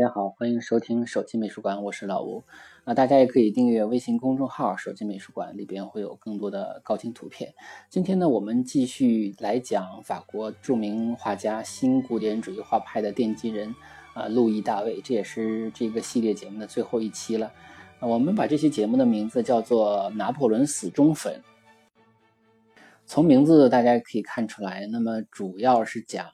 大家好，欢迎收听手机美术馆，我是老吴。啊，大家也可以订阅微信公众号“手机美术馆”，里边会有更多的高清图片。今天呢，我们继续来讲法国著名画家、新古典主义画派的奠基人啊，路易大卫。这也是这个系列节目的最后一期了。我们把这期节目的名字叫做《拿破仑死忠粉》。从名字大家可以看出来，那么主要是讲。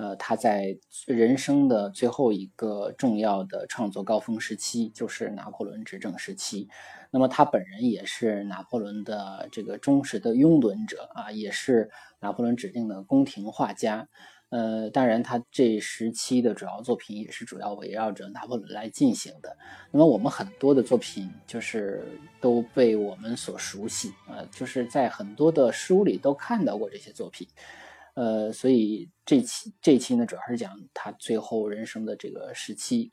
呃，他在人生的最后一个重要的创作高峰时期，就是拿破仑执政时期。那么他本人也是拿破仑的这个忠实的拥趸者啊，也是拿破仑指定的宫廷画家。呃，当然他这时期的主要作品也是主要围绕着拿破仑来进行的。那么我们很多的作品就是都被我们所熟悉呃，就是在很多的书里都看到过这些作品。呃，所以这期这期呢，主要是讲他最后人生的这个时期。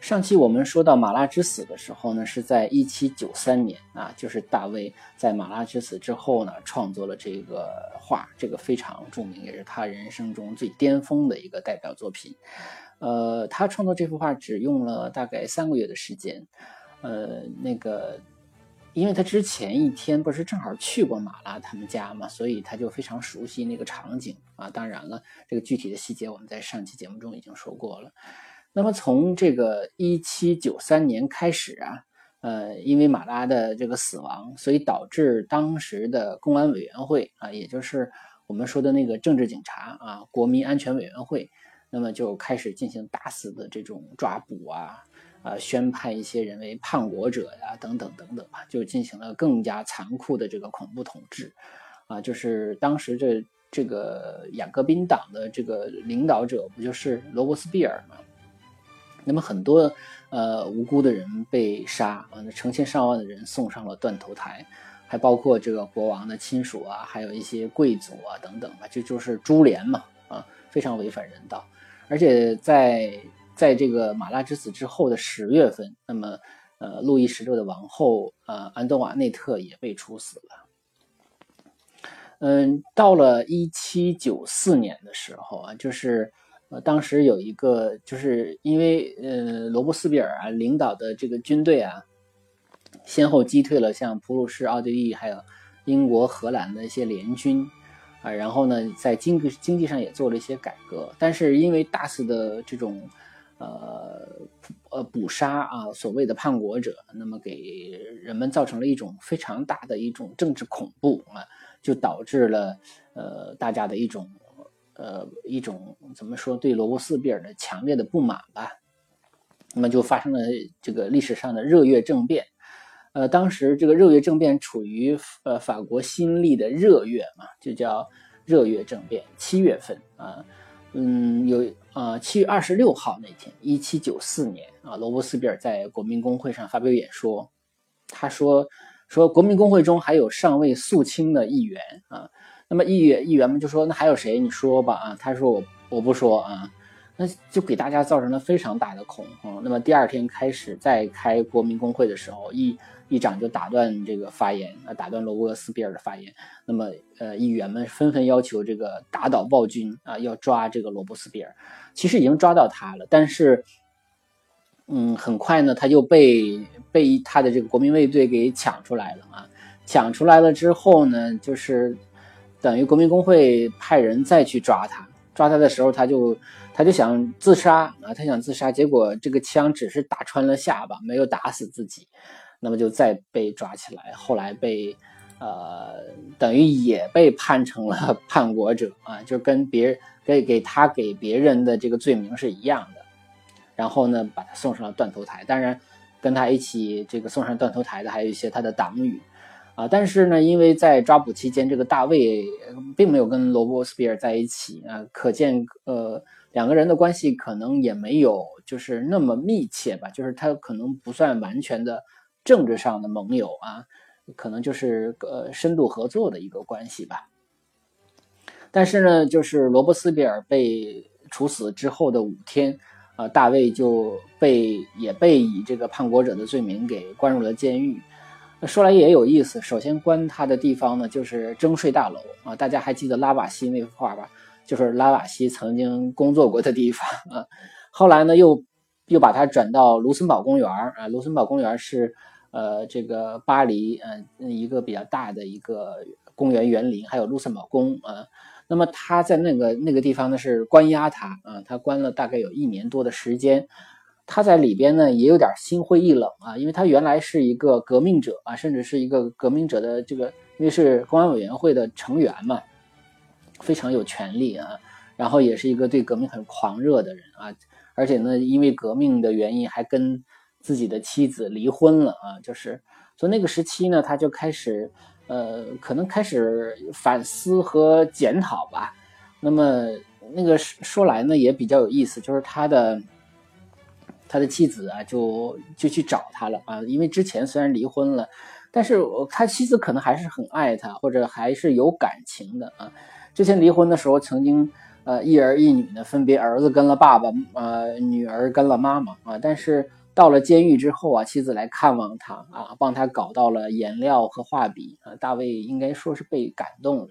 上期我们说到马拉之死的时候呢，是在一七九三年啊，就是大卫在马拉之死之后呢，创作了这个画，这个非常著名，也是他人生中最巅峰的一个代表作品。呃，他创作这幅画只用了大概三个月的时间。呃，那个。因为他之前一天不是正好去过马拉他们家嘛，所以他就非常熟悉那个场景啊。当然了，这个具体的细节我们在上期节目中已经说过了。那么从这个一七九三年开始啊，呃，因为马拉的这个死亡，所以导致当时的公安委员会啊，也就是我们说的那个政治警察啊，国民安全委员会，那么就开始进行大肆的这种抓捕啊。啊，宣判一些人为叛国者呀，等等等等吧，就进行了更加残酷的这个恐怖统治。啊，就是当时这这个雅各宾党的这个领导者不就是罗伯斯庇尔吗？那么很多呃无辜的人被杀，啊，成千上万的人送上了断头台，还包括这个国王的亲属啊，还有一些贵族啊等等吧，这就是株连嘛，啊，非常违反人道，而且在。在这个马拉之死之后的十月份，那么，呃，路易十六的王后，呃，安东瓦内特也被处死了。嗯，到了一七九四年的时候啊，就是，呃，当时有一个，就是因为，呃，罗伯斯比尔啊领导的这个军队啊，先后击退了像普鲁士、奥地利还有英国、荷兰的一些联军。啊，然后呢，在经济经济上也做了一些改革，但是因为大肆的这种。呃，呃，捕杀啊，所谓的叛国者，那么给人们造成了一种非常大的一种政治恐怖啊，就导致了呃大家的一种呃一种怎么说对罗伯斯庇尔的强烈的不满吧。那么就发生了这个历史上的热月政变。呃，当时这个热月政变处于呃法国新历的热月嘛，就叫热月政变，七月份啊。嗯，有呃，七月二十六号那天，一七九四年啊，罗伯斯比尔在国民公会上发表演说，他说说国民公会中还有尚未肃清的议员啊，那么议员议员们就说那还有谁？你说吧啊，他说我我不说啊，那就给大家造成了非常大的恐慌。那么第二天开始再开国民公会的时候，议一掌就打断这个发言啊，打断罗伯斯比尔的发言。那么，呃，议员们纷纷要求这个打倒暴君啊，要抓这个罗伯斯比尔。其实已经抓到他了，但是，嗯，很快呢，他就被被他的这个国民卫队给抢出来了啊。抢出来了之后呢，就是等于国民工会派人再去抓他。抓他的时候，他就他就想自杀啊，他想自杀，结果这个枪只是打穿了下巴，没有打死自己。那么就再被抓起来，后来被，呃，等于也被判成了叛国者啊，就跟别人给给他给别人的这个罪名是一样的。然后呢，把他送上了断头台。当然，跟他一起这个送上断头台的还有一些他的党羽啊。但是呢，因为在抓捕期间，这个大卫并没有跟罗伯斯比尔在一起啊，可见呃两个人的关系可能也没有就是那么密切吧，就是他可能不算完全的政治上的盟友啊。可能就是呃深度合作的一个关系吧，但是呢，就是罗伯斯比尔被处死之后的五天，呃，大卫就被也被以这个叛国者的罪名给关入了监狱。说来也有意思，首先关他的地方呢，就是征税大楼啊，大家还记得拉瓦锡那幅画吧？就是拉瓦锡曾经工作过的地方啊。后来呢，又又把他转到卢森堡公园啊，卢森堡公园是。呃，这个巴黎，嗯，一个比较大的一个公园园林，还有卢森堡宫啊。那么他在那个那个地方呢，是关押他啊，他关了大概有一年多的时间。他在里边呢，也有点心灰意冷啊，因为他原来是一个革命者啊，甚至是一个革命者的这个，因为是公安委员会的成员嘛，非常有权利啊。然后也是一个对革命很狂热的人啊，而且呢，因为革命的原因，还跟。自己的妻子离婚了啊，就是从那个时期呢，他就开始，呃，可能开始反思和检讨吧。那么那个说来呢，也比较有意思，就是他的他的妻子啊，就就去找他了啊，因为之前虽然离婚了，但是他妻子可能还是很爱他，或者还是有感情的啊。之前离婚的时候，曾经呃一儿一女呢，分别儿子跟了爸爸，呃，女儿跟了妈妈啊，但是。到了监狱之后啊，妻子来看望他啊，帮他搞到了颜料和画笔啊。大卫应该说是被感动了，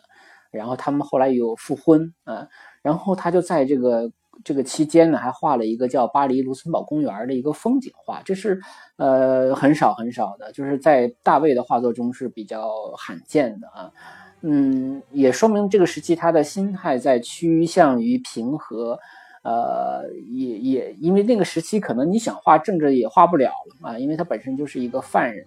然后他们后来有复婚啊，然后他就在这个这个期间呢，还画了一个叫巴黎卢森堡公园的一个风景画，这是呃很少很少的，就是在大卫的画作中是比较罕见的啊。嗯，也说明这个时期他的心态在趋向于平和。呃，也也因为那个时期，可能你想画政治也画不了了啊，因为他本身就是一个犯人，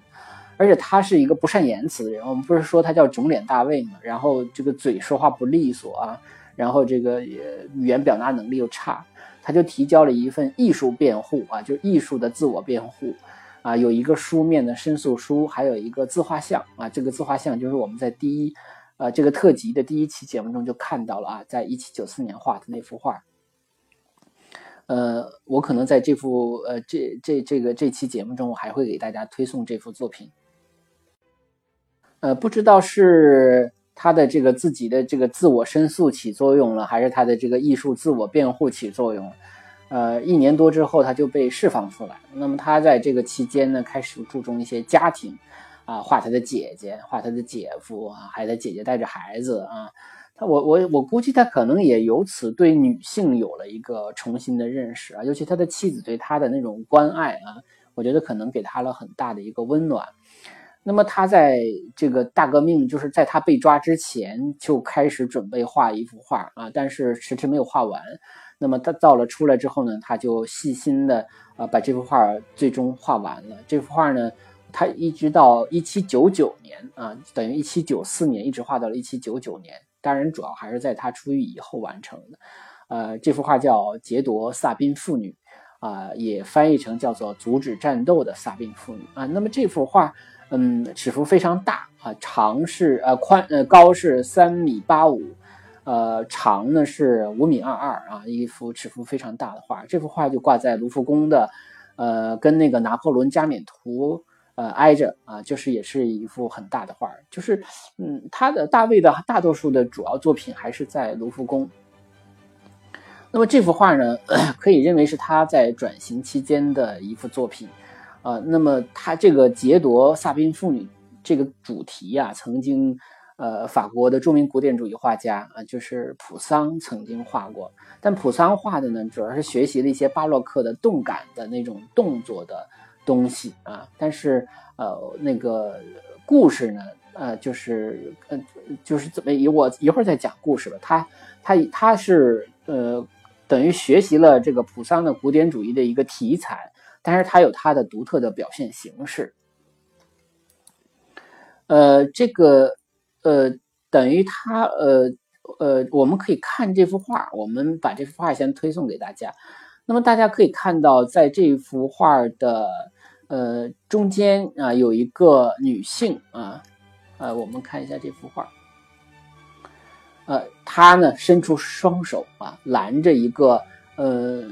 而且他是一个不善言辞的人。我们不是说他叫肿脸大卫嘛，然后这个嘴说话不利索啊，然后这个语言表达能力又差，他就提交了一份艺术辩护啊，就艺术的自我辩护啊，有一个书面的申诉书，还有一个自画像啊，这个自画像就是我们在第一呃这个特辑的第一期节目中就看到了啊，在一七九四年画的那幅画。呃，我可能在这幅呃这这这个这期节目中，我还会给大家推送这幅作品。呃，不知道是他的这个自己的这个自我申诉起作用了，还是他的这个艺术自我辩护起作用。呃，一年多之后，他就被释放出来。那么他在这个期间呢，开始注重一些家庭啊，画他的姐姐，画他的姐夫啊，还有他姐姐带着孩子啊。他我我我估计他可能也由此对女性有了一个重新的认识啊，尤其他的妻子对他的那种关爱啊，我觉得可能给他了很大的一个温暖。那么他在这个大革命，就是在他被抓之前就开始准备画一幅画啊，但是迟迟没有画完。那么他到了出来之后呢，他就细心的啊把这幅画最终画完了。这幅画呢，他一直到一七九九年啊，等于一七九四年一直画到了一七九九年。当然，主要还是在他出狱以后完成的。呃，这幅画叫《劫夺萨宾妇女》，啊，也翻译成叫做“阻止战斗的萨宾妇女”啊。那么这幅画，嗯，尺幅非常大啊，长是呃宽呃高是三米八五，呃长呢是五米二二啊，一幅尺幅非常大的画。这幅画就挂在卢浮宫的，呃，跟那个拿破仑加冕图。呃，挨着啊，就是也是一幅很大的画就是，嗯，他的大卫的大多数的主要作品还是在卢浮宫。那么这幅画呢，可以认为是他在转型期间的一幅作品，啊，那么他这个劫夺萨宾妇女这个主题呀，曾经，呃，法国的著名古典主义画家啊，就是普桑曾经画过，但普桑画的呢，主要是学习了一些巴洛克的动感的那种动作的。东西啊，但是呃，那个故事呢，呃，就是呃，就是怎么，我一会儿再讲故事吧。他他他是呃，等于学习了这个普桑的古典主义的一个题材，但是他有他的独特的表现形式。呃，这个呃，等于他呃呃，我们可以看这幅画，我们把这幅画先推送给大家。那么大家可以看到，在这幅画的呃中间啊，有一个女性啊，呃，我们看一下这幅画，呃，她呢伸出双手啊，拦着一个呃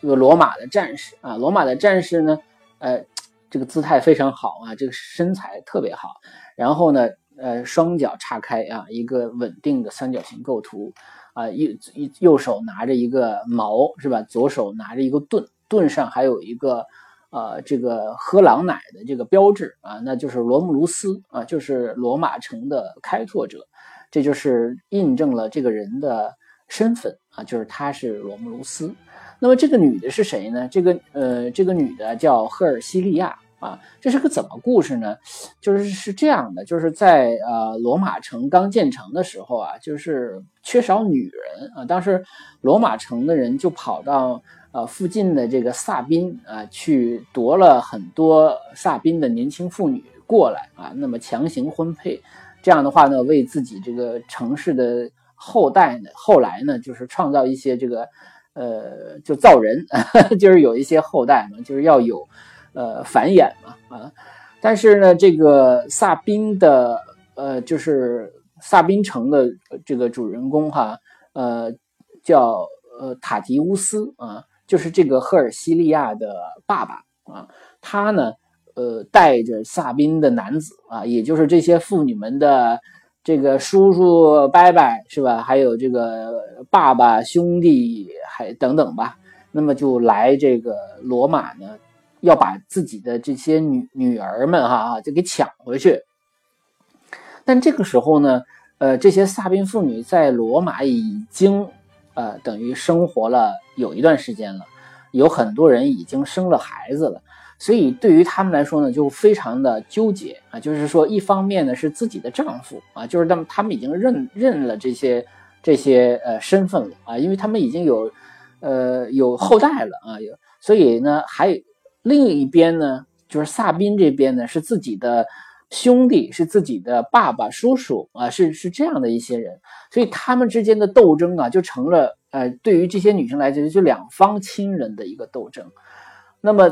一个罗马的战士啊，罗马的战士呢，呃。这个姿态非常好啊，这个身材特别好。然后呢，呃，双脚叉开啊，一个稳定的三角形构图啊，右右右手拿着一个矛是吧？左手拿着一个盾，盾上还有一个呃这个喝狼奶的这个标志啊，那就是罗慕卢斯啊，就是罗马城的开拓者。这就是印证了这个人的身份啊，就是他是罗慕卢斯。那么这个女的是谁呢？这个呃，这个女的叫赫尔西利亚啊。这是个怎么故事呢？就是是这样的，就是在呃罗马城刚建成的时候啊，就是缺少女人啊。当时罗马城的人就跑到呃附近的这个萨宾啊，去夺了很多萨宾的年轻妇女过来啊，那么强行婚配，这样的话呢，为自己这个城市的后代呢，后来呢，就是创造一些这个。呃，就造人，就是有一些后代嘛，就是要有，呃，繁衍嘛，啊，但是呢，这个萨宾的，呃，就是萨宾城的这个主人公哈，呃，叫呃塔提乌斯啊，就是这个赫尔西利亚的爸爸啊，他呢，呃，带着萨宾的男子啊，也就是这些妇女们的。这个叔叔伯伯是吧？还有这个爸爸兄弟还等等吧。那么就来这个罗马呢，要把自己的这些女女儿们哈就给抢回去。但这个时候呢，呃，这些萨宾妇女在罗马已经呃等于生活了有一段时间了，有很多人已经生了孩子了。所以对于他们来说呢，就非常的纠结啊，就是说，一方面呢是自己的丈夫啊，就是他们他们已经认认了这些这些呃身份了啊，因为他们已经有呃有后代了啊，有，所以呢还另一边呢就是萨宾这边呢是自己的兄弟，是自己的爸爸叔叔啊，是是这样的一些人，所以他们之间的斗争啊就成了呃对于这些女生来讲就两方亲人的一个斗争，那么。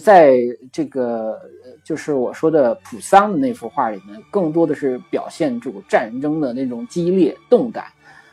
在这个就是我说的普桑的那幅画里面，更多的是表现出战争的那种激烈动感。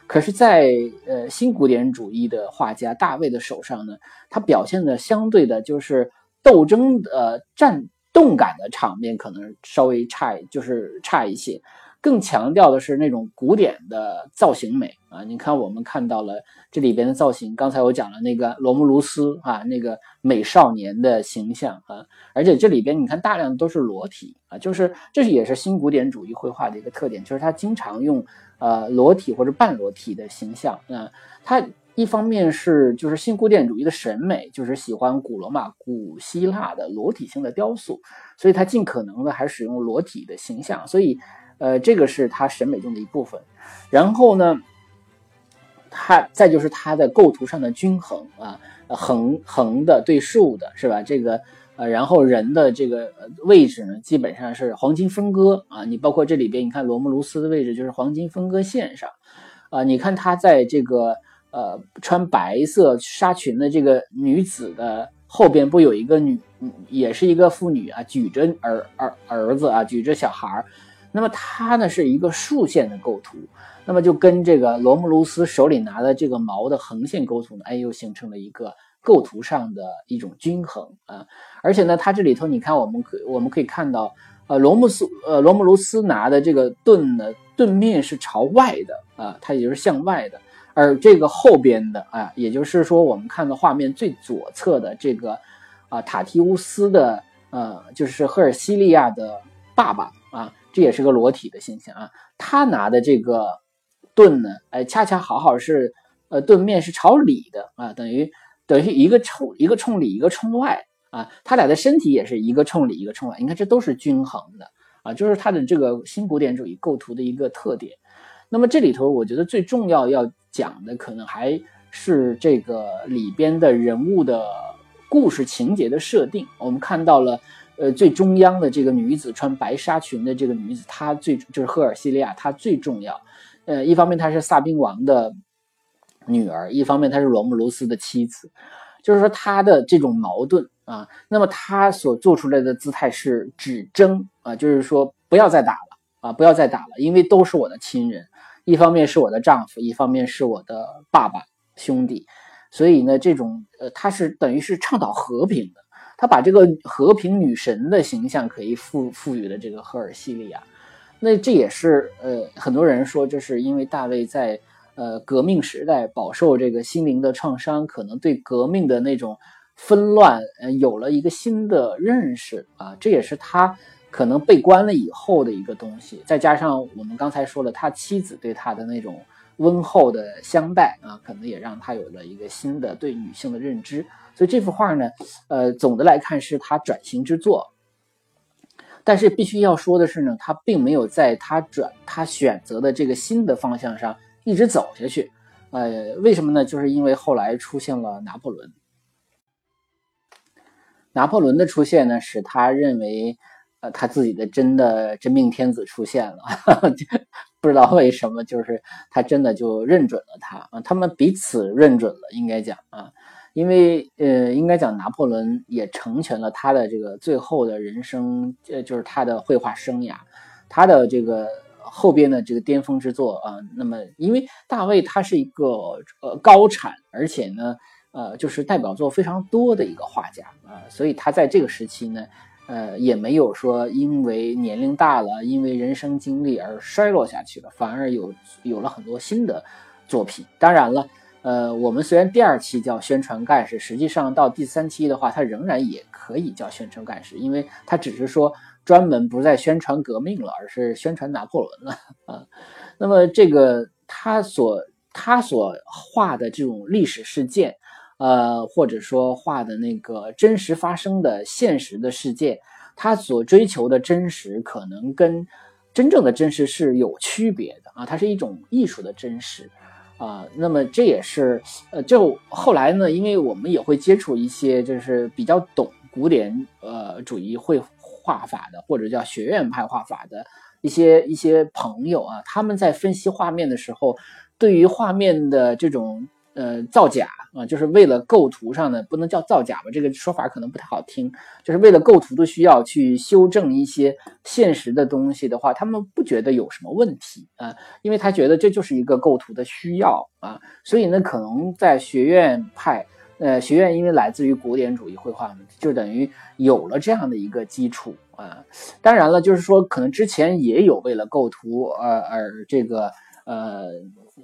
可是，在呃新古典主义的画家大卫的手上呢，他表现的相对的就是斗争的战动感的场面可能稍微差，就是差一些。更强调的是那种古典的造型美啊！你看，我们看到了这里边的造型。刚才我讲了那个罗慕卢斯啊，那个美少年的形象啊，而且这里边你看大量都是裸体啊，就是这是也是新古典主义绘画的一个特点，就是他经常用呃裸体或者半裸体的形象啊。他一方面是就是新古典主义的审美，就是喜欢古罗马、古希腊的裸体性的雕塑，所以他尽可能的还使用裸体的形象，所以。呃，这个是他审美中的一部分，然后呢，他再就是他的构图上的均衡啊，横横的对竖的是吧？这个呃，然后人的这个位置呢，基本上是黄金分割啊。你包括这里边，你看罗慕卢斯的位置就是黄金分割线上啊。你看他在这个呃穿白色纱裙的这个女子的后边，不有一个女，也是一个妇女啊，举着儿儿儿子啊，举着小孩儿。那么它呢是一个竖线的构图，那么就跟这个罗慕卢斯手里拿的这个矛的横线构图呢，哎，又形成了一个构图上的一种均衡啊。而且呢，它这里头你看，我们可我们可以看到，呃，罗慕斯呃罗慕卢斯拿的这个盾呢，盾面是朝外的啊，它也就是向外的。而这个后边的啊，也就是说我们看到画面最左侧的这个啊塔提乌斯的呃，就是赫尔西利亚的爸爸啊。这也是个裸体的形象啊，他拿的这个盾呢，哎，恰恰好好是，呃，盾面是朝里的啊，等于等于一个冲一个冲里，一个冲外啊，他俩的身体也是一个冲里，一个冲外，你看这都是均衡的啊，就是他的这个新古典主义构图的一个特点。那么这里头，我觉得最重要要讲的，可能还是这个里边的人物的故事情节的设定。我们看到了。呃最中央的这个女子穿白纱裙的这个女子，她最就是赫尔西利亚，她最重要。呃，一方面她是萨宾王的女儿，一方面她是罗慕卢斯的妻子，就是说她的这种矛盾啊，那么她所做出来的姿态是只争啊，就是说不要再打了啊，不要再打了，因为都是我的亲人，一方面是我的丈夫，一方面是我的爸爸兄弟，所以呢，这种呃，他是等于是倡导和平的，他把这个和平女神的形象可以赋赋予了这个赫尔西利亚。那这也是呃，很多人说，这是因为大卫在呃革命时代饱受这个心灵的创伤，可能对革命的那种纷乱呃有了一个新的认识啊，这也是他可能被关了以后的一个东西。再加上我们刚才说了，他妻子对他的那种温厚的相待啊，可能也让他有了一个新的对女性的认知。所以这幅画呢，呃，总的来看是他转型之作。但是必须要说的是呢，他并没有在他转他选择的这个新的方向上一直走下去，呃，为什么呢？就是因为后来出现了拿破仑，拿破仑的出现呢，使他认为，呃，他自己的真的真命天子出现了，不知道为什么，就是他真的就认准了他啊，他们彼此认准了，应该讲啊。因为呃，应该讲拿破仑也成全了他的这个最后的人生，呃，就是他的绘画生涯，他的这个后边的这个巅峰之作啊。那么，因为大卫他是一个呃高产，而且呢，呃，就是代表作非常多的一个画家啊，所以他在这个时期呢，呃，也没有说因为年龄大了，因为人生经历而衰落下去了，反而有有了很多新的作品。当然了。呃，我们虽然第二期叫宣传干事，实际上到第三期的话，它仍然也可以叫宣传干事，因为它只是说专门不再宣传革命了，而是宣传拿破仑了啊。那么这个他所他所画的这种历史事件，呃，或者说画的那个真实发生的现实的世界，他所追求的真实，可能跟真正的真实是有区别的啊，它是一种艺术的真实。啊，那么这也是，呃，就后来呢，因为我们也会接触一些就是比较懂古典呃主义绘画法的，或者叫学院派画法的一些一些朋友啊，他们在分析画面的时候，对于画面的这种。呃，造假啊，就是为了构图上的不能叫造假吧，这个说法可能不太好听。就是为了构图的需要去修正一些现实的东西的话，他们不觉得有什么问题啊，因为他觉得这就是一个构图的需要啊。所以呢，可能在学院派，呃，学院因为来自于古典主义绘画嘛，就等于有了这样的一个基础啊。当然了，就是说可能之前也有为了构图而而这个呃。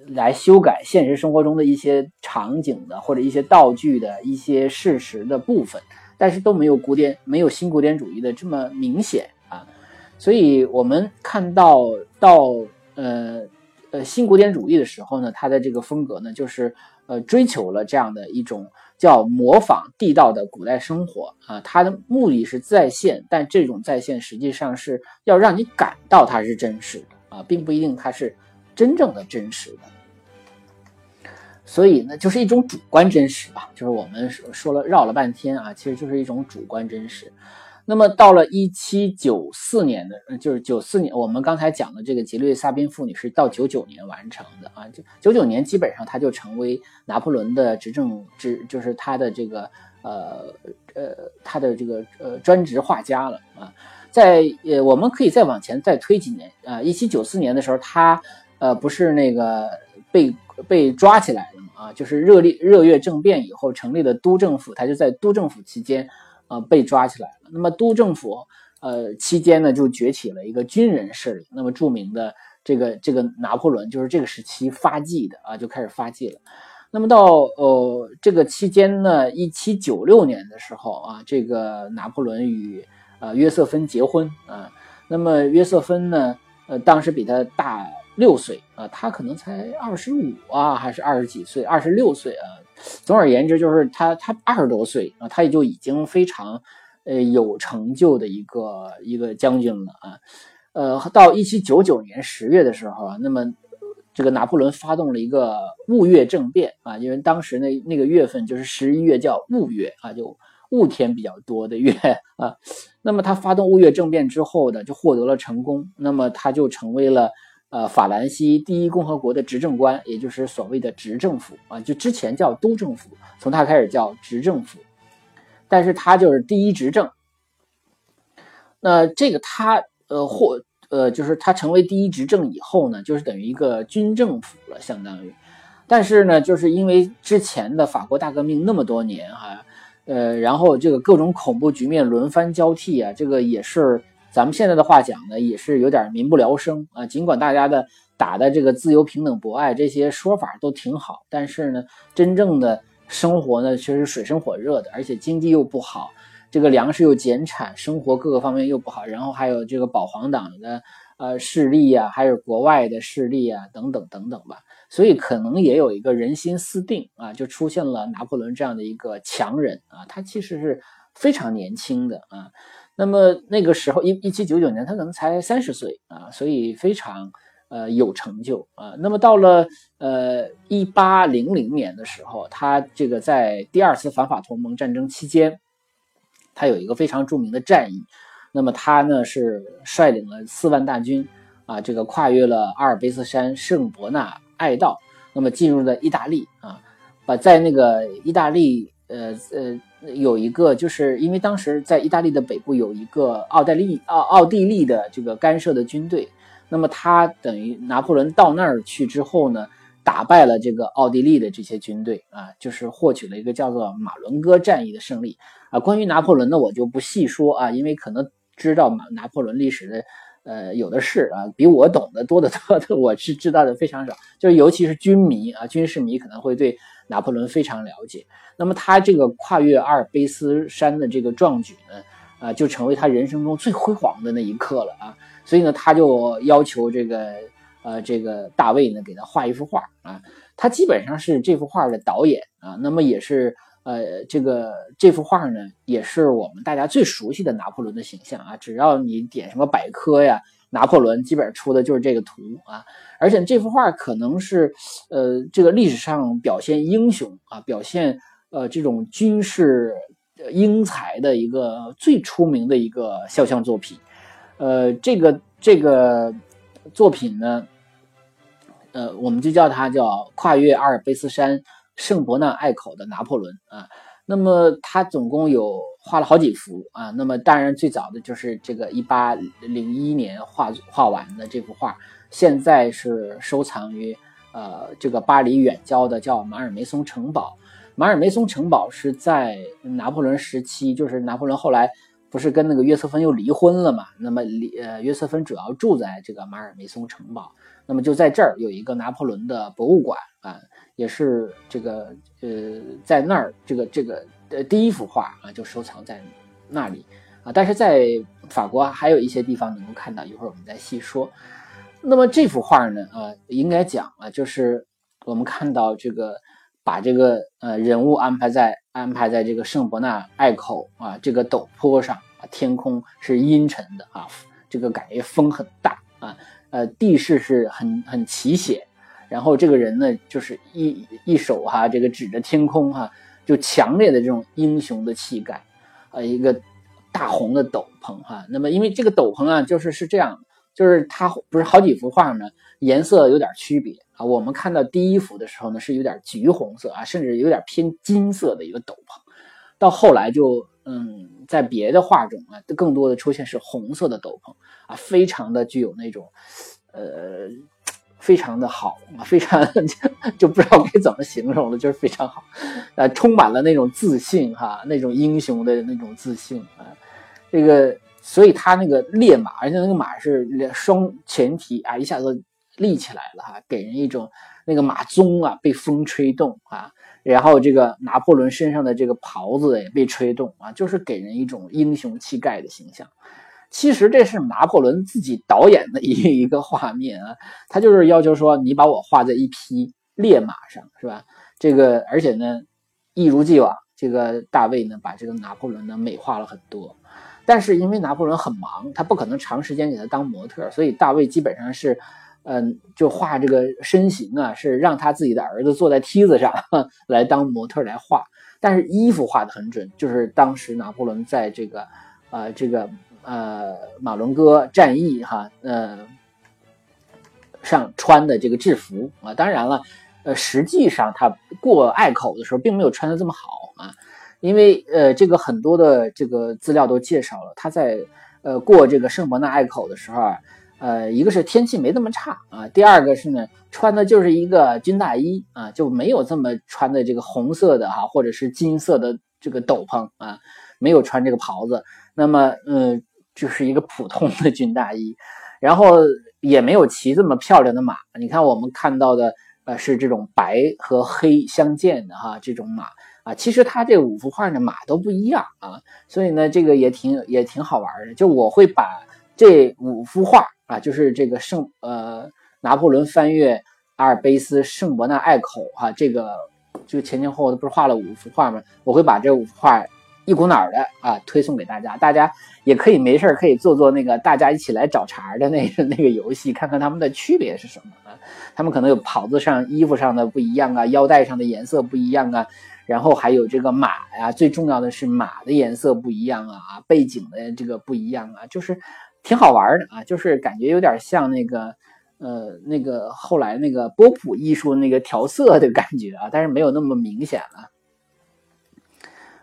来修改现实生活中的一些场景的或者一些道具的一些事实的部分，但是都没有古典没有新古典主义的这么明显啊，所以我们看到到呃呃新古典主义的时候呢，它的这个风格呢就是呃追求了这样的一种叫模仿地道的古代生活啊，它的目的是再现，但这种再现实际上是要让你感到它是真实的啊，并不一定它是。真正的真实的，所以呢，就是一种主观真实吧。就是我们说了绕了半天啊，其实就是一种主观真实。那么到了一七九四年的，就是九四年，我们刚才讲的这个吉略萨宾妇女是到九九年完成的啊。就九九年基本上他就成为拿破仑的执政执，就是他的这个呃呃他的这个呃专职画家了啊。在呃，我们可以再往前再推几年啊，一七九四年的时候他。呃，不是那个被被抓起来了嘛？啊，就是热烈热月政变以后成立的都政府，他就在都政府期间，啊，被抓起来了。那么都政府呃期间呢，就崛起了一个军人势力。那么著名的这个这个拿破仑就是这个时期发迹的啊，就开始发迹了。那么到呃这个期间呢，一七九六年的时候啊，这个拿破仑与呃约瑟芬结婚啊。那么约瑟芬呢，呃当时比他大。六岁啊，他可能才二十五啊，还是二十几岁？二十六岁啊。总而言之，就是他他二十多岁啊，他也就已经非常呃有成就的一个一个将军了啊。呃，到一七九九年十月的时候啊，那么这个拿破仑发动了一个雾月政变啊，因为当时那那个月份就是十一月叫雾月啊，就雾天比较多的月啊。那么他发动雾月政变之后呢，就获得了成功，那么他就成为了呃法兰西第一共和国的执政官，也就是所谓的执政府啊，就之前叫督政府，从他开始叫执政府，但是他就是第一执政。那这个他呃或呃就是他成为第一执政以后呢，就是等于一个军政府了，相当于。但是呢，就是因为之前的法国大革命那么多年哈，呃，然后这个各种恐怖局面轮番交替啊，这个也是咱们现在的话讲呢，也是有点民不聊生啊。尽管大家的打的这个自由、平等、博爱这些说法都挺好，但是呢，真正的生活呢，却是水深火热的，而且经济又不好，这个粮食又减产，生活各个方面又不好，然后还有这个保皇党的呃势力啊，还有国外的势力啊，等等等等吧。所以可能也有一个人心思定啊，就出现了拿破仑这样的一个强人啊，他其实是非常年轻的啊。那么那个时候一一七九九年，他可能才三十岁啊，所以非常呃有成就啊。那么到了呃一八零零年的时候，他这个在第二次反法同盟战争期间，他有一个非常著名的战役。那么他呢是率领了四万大军啊，这个跨越了阿尔卑斯山圣伯纳。爱道，那么进入了意大利啊，把在那个意大利，呃呃，有一个，就是因为当时在意大利的北部有一个奥黛利奥奥地利的这个干涉的军队，那么他等于拿破仑到那儿去之后呢，打败了这个奥地利的这些军队啊，就是获取了一个叫做马伦哥战役的胜利啊。关于拿破仑呢，我就不细说啊，因为可能知道马拿破仑历史的。呃，有的是啊，比我懂得多得多的，我是知道的非常少。就是尤其是军迷啊，军事迷可能会对拿破仑非常了解。那么他这个跨越阿尔卑斯山的这个壮举呢，啊，就成为他人生中最辉煌的那一刻了啊。所以呢，他就要求这个呃这个大卫呢给他画一幅画啊。他基本上是这幅画的导演啊，那么也是。呃，这个这幅画呢，也是我们大家最熟悉的拿破仑的形象啊。只要你点什么百科呀，拿破仑基本上出的就是这个图啊。而且这幅画可能是，呃，这个历史上表现英雄啊，表现呃这种军事英才的一个最出名的一个肖像作品。呃，这个这个作品呢，呃，我们就叫它叫跨越阿尔卑斯山。圣伯纳隘口的拿破仑啊，那么他总共有画了好几幅啊，那么当然最早的就是这个一八零一年画画完的这幅画，现在是收藏于呃这个巴黎远郊的叫马尔梅松城堡。马尔梅松城堡是在拿破仑时期，就是拿破仑后来不是跟那个约瑟芬又离婚了嘛？那么离呃约瑟芬主要住在这个马尔梅松城堡，那么就在这儿有一个拿破仑的博物馆啊。也是这个呃，在那儿这个这个呃第一幅画啊，就收藏在那里啊。但是在法国还有一些地方能够看到，一会儿我们再细说。那么这幅画呢，啊，应该讲啊，就是我们看到这个把这个呃人物安排在安排在这个圣伯纳隘口啊这个陡坡上啊，天空是阴沉的啊，这个感觉风很大啊，呃，地势是很很奇险。然后这个人呢，就是一一手哈，这个指着天空哈，就强烈的这种英雄的气概，呃，一个大红的斗篷哈。那么因为这个斗篷啊，就是是这样，就是它不是好几幅画呢，颜色有点区别啊。我们看到第一幅的时候呢，是有点橘红色啊，甚至有点偏金色的一个斗篷，到后来就嗯，在别的画中啊，更多的出现是红色的斗篷啊，非常的具有那种呃。非常的好，非常就就不知道该怎么形容了，就是非常好，呃，充满了那种自信哈，那种英雄的那种自信啊，这个，所以他那个烈马，而且那个马是双前蹄啊，一下子立起来了哈，给人一种那个马鬃啊被风吹动啊，然后这个拿破仑身上的这个袍子也被吹动啊，就是给人一种英雄气概的形象。其实这是拿破仑自己导演的一 一个画面啊，他就是要求说你把我画在一匹烈马上，是吧？这个而且呢，一如既往，这个大卫呢把这个拿破仑呢美化了很多。但是因为拿破仑很忙，他不可能长时间给他当模特，所以大卫基本上是，嗯，就画这个身形啊，是让他自己的儿子坐在梯子上 来当模特来画，但是衣服画的很准，就是当时拿破仑在这个，呃，这个呃马伦哥战役哈，呃上穿的这个制服啊，当然了，呃，实际上他过隘口的时候并没有穿的这么好啊，因为呃这个很多的这个资料都介绍了，他在呃过这个圣伯纳隘口的时候啊。呃，一个是天气没那么差啊，第二个是呢，穿的就是一个军大衣啊，就没有这么穿的这个红色的哈，或者是金色的这个斗篷啊，没有穿这个袍子，那么呃，就是一个普通的军大衣，然后也没有骑这么漂亮的马。你看我们看到的呃是这种白和黑相间的哈这种马啊，其实它这五幅画的马都不一样啊，所以呢这个也挺也挺好玩的，就我会把这五幅画。啊，就是这个圣呃，拿破仑翻越阿尔卑斯圣伯纳隘口哈，这个就前前后后不是画了五幅画吗？我会把这五幅画一股脑的啊推送给大家，大家也可以没事可以做做那个大家一起来找茬的那个 那个游戏，看看他们的区别是什么啊？他们可能有袍子上、衣服上的不一样啊，腰带上的颜色不一样啊，然后还有这个马呀，最重要的是马的颜色不一样啊，背景的这个不一样啊，就是。挺好玩的啊，就是感觉有点像那个，呃，那个后来那个波普艺术那个调色的感觉啊，但是没有那么明显了。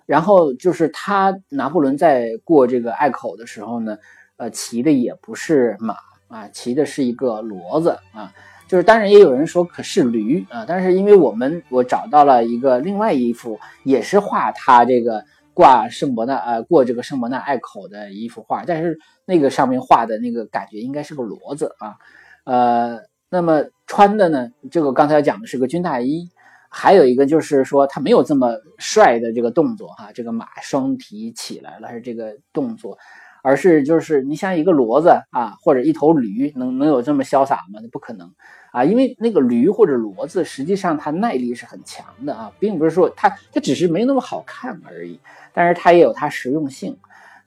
然后就是他拿破仑在过这个隘口的时候呢，呃，骑的也不是马啊，骑的是一个骡子啊，就是当然也有人说可是驴啊，但是因为我们我找到了一个另外一幅也是画他这个。挂圣伯纳呃过这个圣伯纳隘口的一幅画，但是那个上面画的那个感觉应该是个骡子啊，呃，那么穿的呢，这个刚才讲的是个军大衣，还有一个就是说他没有这么帅的这个动作哈，这个马双蹄起来了是这个动作，而是就是你像一个骡子啊或者一头驴能能有这么潇洒吗？那不可能。啊，因为那个驴或者骡子，实际上它耐力是很强的啊，并不是说它它只是没那么好看而已，但是它也有它实用性。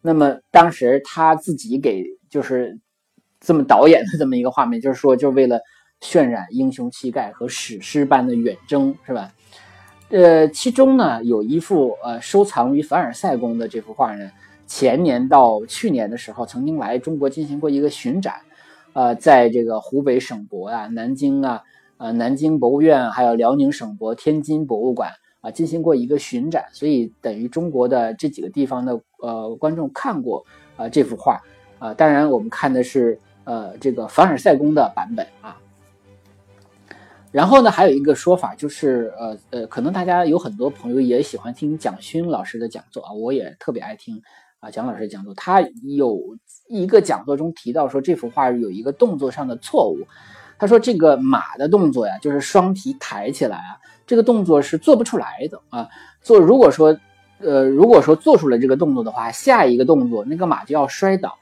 那么当时他自己给就是这么导演的这么一个画面，就是说，就为了渲染英雄气概和史诗般的远征，是吧？呃，其中呢有一幅呃收藏于凡尔赛宫的这幅画呢，前年到去年的时候曾经来中国进行过一个巡展。呃，在这个湖北省博啊、南京啊、呃南京博物院，还有辽宁省博、天津博物馆啊，进行过一个巡展，所以等于中国的这几个地方的呃观众看过啊这幅画啊。当然，我们看的是呃这个凡尔赛宫的版本啊。然后呢，还有一个说法就是，呃呃，可能大家有很多朋友也喜欢听蒋勋老师的讲座啊，我也特别爱听啊蒋老师讲座，他有。一个讲座中提到说，这幅画有一个动作上的错误。他说，这个马的动作呀，就是双蹄抬起来啊，这个动作是做不出来的啊。做如果说，呃，如果说做出了这个动作的话，下一个动作那个马就要摔倒。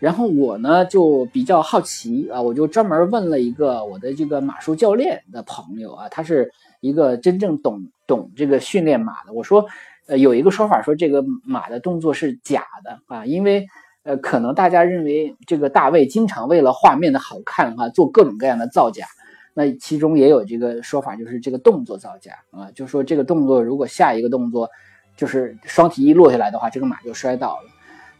然后我呢就比较好奇啊，我就专门问了一个我的这个马术教练的朋友啊，他是一个真正懂懂这个训练马的。我说，呃，有一个说法说这个马的动作是假的啊，因为。呃，可能大家认为这个大卫经常为了画面的好看啊，做各种各样的造假。那其中也有这个说法，就是这个动作造假啊，就说这个动作如果下一个动作就是双蹄一落下来的话，这个马就摔倒了。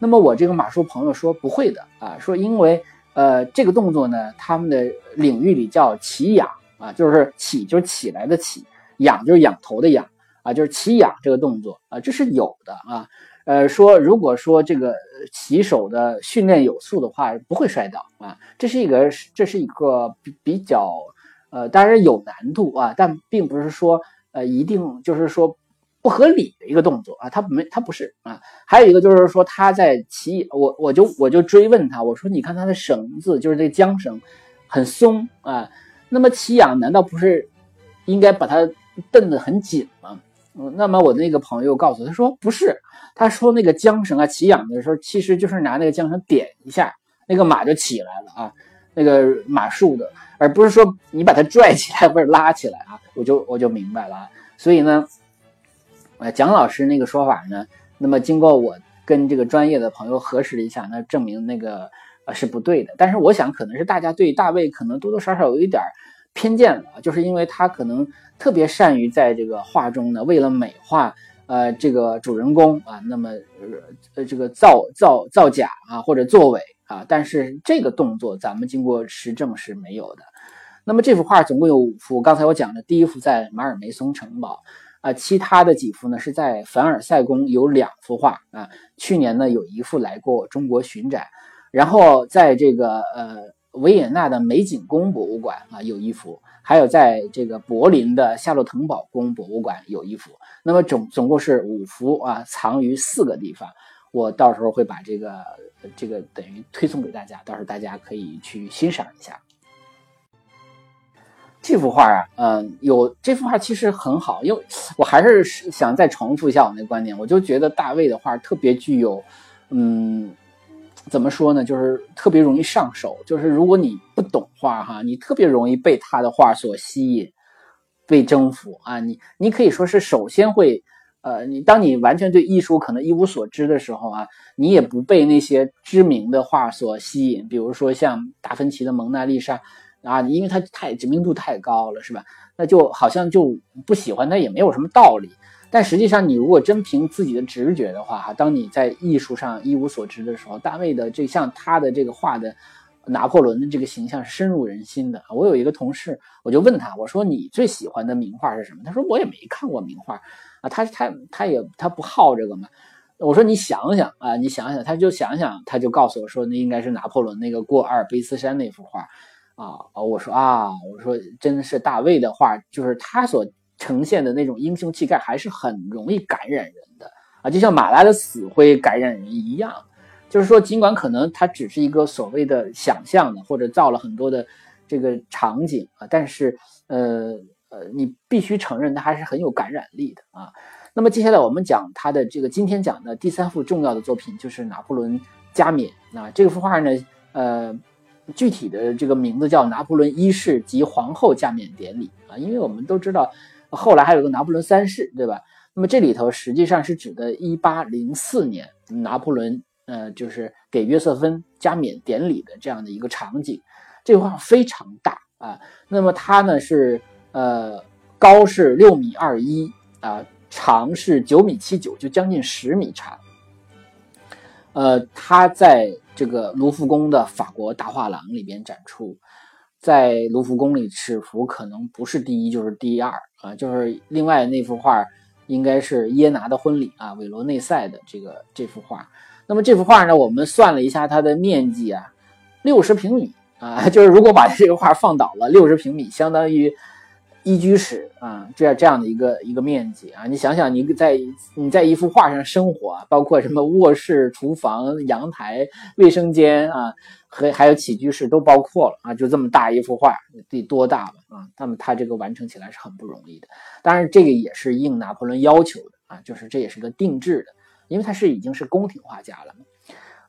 那么我这个马术朋友说不会的啊，说因为呃这个动作呢，他们的领域里叫起仰啊，就是起就是起来的起，仰就是仰头的仰啊，就是起仰这个动作啊，这是有的啊。呃，说如果说这个骑手的训练有素的话，不会摔倒啊。这是一个，这是一个比比较，呃，当然有难度啊，但并不是说，呃，一定就是说不合理的一个动作啊。他没，他不是啊。还有一个就是说他在骑，我我就我就追问他，我说你看他的绳子，就是这个缰绳很松啊。那么骑仰难道不是应该把它蹬得很紧吗？那么我那个朋友告诉他说不是，他说那个缰绳啊起痒的时候，其实就是拿那个缰绳点一下，那个马就起来了啊，那个马术的，而不是说你把它拽起来或者拉起来啊，我就我就明白了。所以呢，呃，蒋老师那个说法呢，那么经过我跟这个专业的朋友核实了一下，那证明那个啊是不对的。但是我想可能是大家对大卫可能多多少少有一点偏见了，就是因为他可能特别善于在这个画中呢，为了美化呃这个主人公啊，那么呃这个造造造假啊或者作伪啊，但是这个动作咱们经过实证是没有的。那么这幅画总共有五幅，刚才我讲的第一幅在马尔梅松城堡。啊，其他的几幅呢是在凡尔赛宫有两幅画啊。去年呢有一幅来过中国巡展，然后在这个呃维也纳的美景宫博物馆啊有一幅，还有在这个柏林的夏洛滕堡宫博物馆有一幅。那么总总共是五幅啊，藏于四个地方。我到时候会把这个这个等于推送给大家，到时候大家可以去欣赏一下。这幅画啊，嗯，有这幅画其实很好，因为我还是想再重复一下我那观点，我就觉得大卫的画特别具有，嗯，怎么说呢，就是特别容易上手，就是如果你不懂画哈，你特别容易被他的画所吸引，被征服啊，你你可以说是首先会，呃，你当你完全对艺术可能一无所知的时候啊，你也不被那些知名的画所吸引，比如说像达芬奇的蒙娜丽莎。啊，因为它太知名度太高了，是吧？那就好像就不喜欢它也没有什么道理。但实际上，你如果真凭自己的直觉的话，哈，当你在艺术上一无所知的时候，大卫的这像他的这个画的拿破仑的这个形象是深入人心的。我有一个同事，我就问他，我说你最喜欢的名画是什么？他说我也没看过名画啊，他他他也他不好这个嘛。我说你想想啊，你想想，他就想想，他就告诉我说，那应该是拿破仑那个过阿尔卑斯山那幅画。啊我说啊，我说真的是大卫的画，就是他所呈现的那种英雄气概，还是很容易感染人的啊，就像马拉的死会感染人一样。就是说，尽管可能他只是一个所谓的想象的，或者造了很多的这个场景啊，但是呃呃，你必须承认他还是很有感染力的啊。那么接下来我们讲他的这个今天讲的第三幅重要的作品，就是拿破仑加冕啊。这幅画呢，呃。具体的这个名字叫拿破仑一世及皇后加冕典礼啊，因为我们都知道，后来还有个拿破仑三世，对吧？那么这里头实际上是指的1804年拿破仑呃，就是给约瑟芬加冕典礼的这样的一个场景。这画非常大啊，那么它呢是呃高是六米二一啊，长是九米七九，就将近十米长。呃，它在。这个卢浮宫的法国大画廊里边展出，在卢浮宫里尺幅可能不是第一就是第二啊，就是另外那幅画应该是耶拿的婚礼啊，韦罗内塞的这个这幅画。那么这幅画呢，我们算了一下它的面积啊，六十平米啊，就是如果把这个画放倒了，六十平米相当于。一居室啊，这样这样的一个一个面积啊，你想想，你在你在一幅画上生活，包括什么卧室、厨房、阳台、卫生间啊，和还有起居室都包括了啊，就这么大一幅画，得多大吧啊？那么他这个完成起来是很不容易的。当然，这个也是应拿破仑要求的啊，就是这也是个定制的，因为他是已经是宫廷画家了嘛。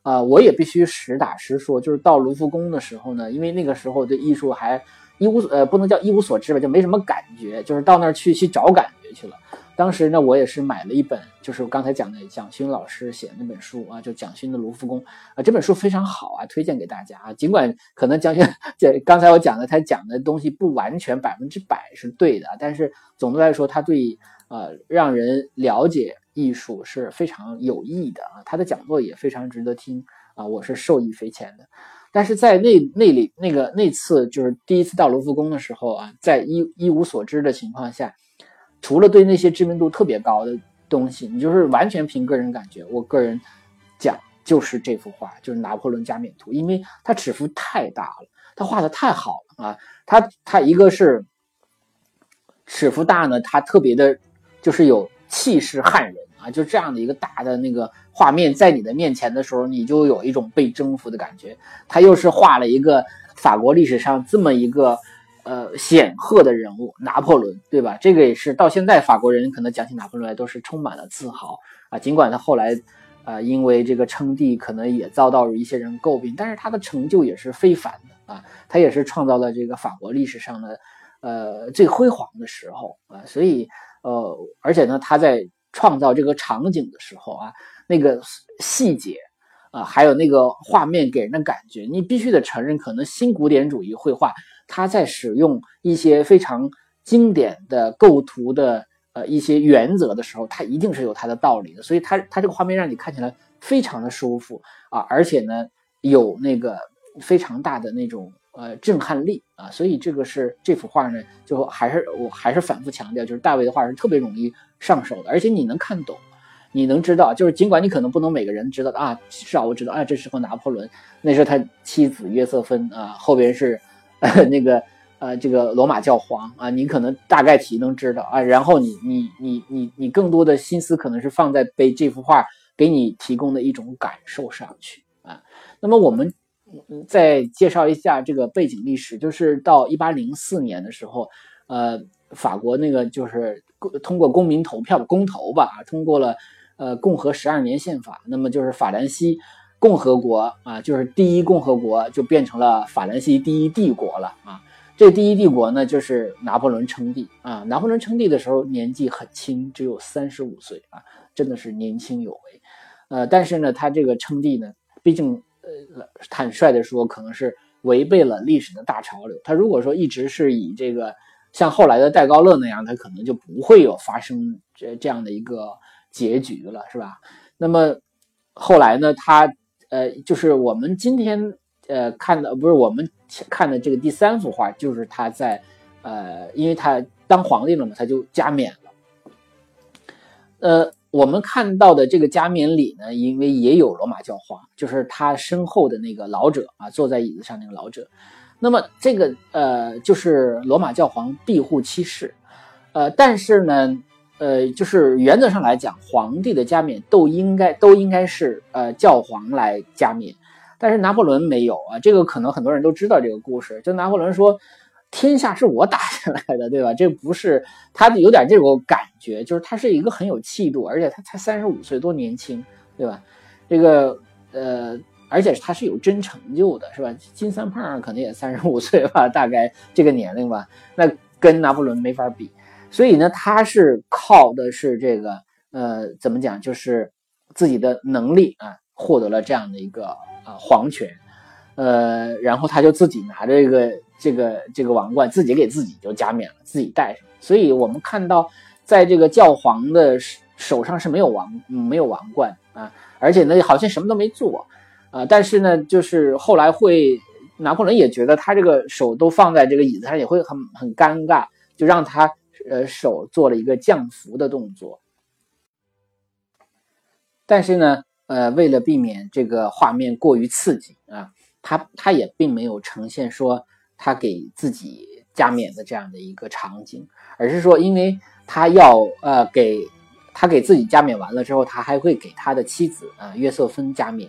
啊，我也必须实打实说，就是到卢浮宫的时候呢，因为那个时候的艺术还。一无呃不能叫一无所知吧，就没什么感觉，就是到那儿去去找感觉去了。当时呢，我也是买了一本，就是我刚才讲的蒋勋老师写的那本书啊，就蒋勋的卢浮宫啊，这本书非常好啊，推荐给大家啊。尽管可能蒋勋这刚才我讲的他讲的东西不完全百分之百是对的，但是总的来说，他对呃让人了解艺术是非常有益的啊。他的讲座也非常值得听啊，我是受益匪浅的。但是在那那里那个那次就是第一次到卢浮宫的时候啊，在一一无所知的情况下，除了对那些知名度特别高的东西，你就是完全凭个人感觉。我个人讲，就是这幅画，就是《拿破仑加冕图》，因为它尺幅太大了，他画的太好了啊！他他一个是尺幅大呢，他特别的，就是有气势撼人。啊，就这样的一个大的那个画面在你的面前的时候，你就有一种被征服的感觉。他又是画了一个法国历史上这么一个呃显赫的人物拿破仑，对吧？这个也是到现在法国人可能讲起拿破仑来都是充满了自豪啊。尽管他后来啊因为这个称帝可能也遭到了一些人诟病，但是他的成就也是非凡的啊。他也是创造了这个法国历史上的呃最辉煌的时候啊。所以呃，而且呢，他在创造这个场景的时候啊，那个细节啊，还有那个画面给人的感觉，你必须得承认，可能新古典主义绘画它在使用一些非常经典的构图的呃一些原则的时候，它一定是有它的道理的。所以它它这个画面让你看起来非常的舒服啊，而且呢有那个非常大的那种呃震撼力啊，所以这个是这幅画呢，就还是我还是反复强调，就是大卫的画是特别容易上手的，而且你能看懂。你能知道，就是尽管你可能不能每个人知道啊，至少我知道啊，这时候拿破仑，那是他妻子约瑟芬啊，后边是 那个呃这个罗马教皇啊，你可能大概体能知道啊，然后你你你你你更多的心思可能是放在被这幅画给你提供的一种感受上去啊。那么我们再介绍一下这个背景历史，就是到一八零四年的时候，呃，法国那个就是通过公民投票公投吧，通过了。呃，共和十二年宪法，那么就是法兰西共和国啊，就是第一共和国就变成了法兰西第一帝国了啊。这第一帝国呢，就是拿破仑称帝啊。拿破仑称帝的时候年纪很轻，只有三十五岁啊，真的是年轻有为。呃，但是呢，他这个称帝呢，毕竟，坦率的说，可能是违背了历史的大潮流。他如果说一直是以这个像后来的戴高乐那样，他可能就不会有发生这这样的一个。结局了，是吧？那么后来呢？他呃，就是我们今天呃看的，不是我们看的这个第三幅画，就是他在呃，因为他当皇帝了嘛，他就加冕了。呃，我们看到的这个加冕礼呢，因为也有罗马教皇，就是他身后的那个老者啊，坐在椅子上那个老者。那么这个呃，就是罗马教皇庇护七世，呃，但是呢。呃，就是原则上来讲，皇帝的加冕都应该都应该是呃教皇来加冕，但是拿破仑没有啊，这个可能很多人都知道这个故事。就拿破仑说，天下是我打下来的，对吧？这不是他有点这种感觉，就是他是一个很有气度，而且他才三十五岁，多年轻，对吧？这个呃，而且他是有真成就的，是吧？金三胖可能也三十五岁吧，大概这个年龄吧，那跟拿破仑没法比。所以呢，他是靠的是这个，呃，怎么讲，就是自己的能力啊，获得了这样的一个啊皇权，呃，然后他就自己拿着这个这个这个王冠，自己给自己就加冕了，自己戴上。所以我们看到，在这个教皇的手上是没有王没有王冠啊，而且呢，好像什么都没做啊。但是呢，就是后来会拿破仑也觉得他这个手都放在这个椅子上也会很很尴尬，就让他。呃，手做了一个降服的动作，但是呢，呃，为了避免这个画面过于刺激啊，他他也并没有呈现说他给自己加冕的这样的一个场景，而是说，因为他要呃给他给自己加冕完了之后，他还会给他的妻子啊约瑟芬加冕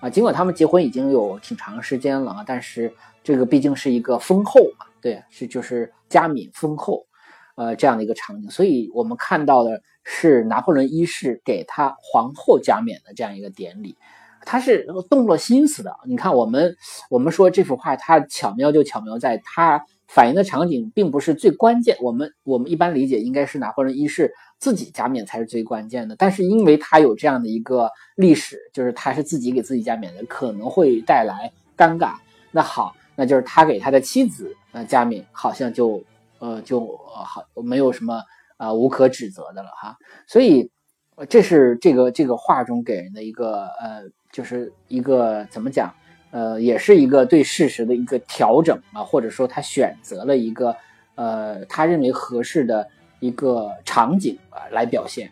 啊，尽管他们结婚已经有挺长时间了啊，但是这个毕竟是一个封后嘛，对，是就是加冕封后。呃，这样的一个场景，所以我们看到的是拿破仑一世给他皇后加冕的这样一个典礼，他是动了心思的。你看，我们我们说这幅画它巧妙就巧妙在它反映的场景并不是最关键。我们我们一般理解应该是拿破仑一世自己加冕才是最关键的，但是因为他有这样的一个历史，就是他是自己给自己加冕的，可能会带来尴尬。那好，那就是他给他的妻子呃加冕，好像就。呃，就好没有什么啊无可指责的了哈，所以这是这个这个画中给人的一个呃，就是一个怎么讲呃，也是一个对事实的一个调整啊，或者说他选择了一个呃他认为合适的一个场景啊来表现。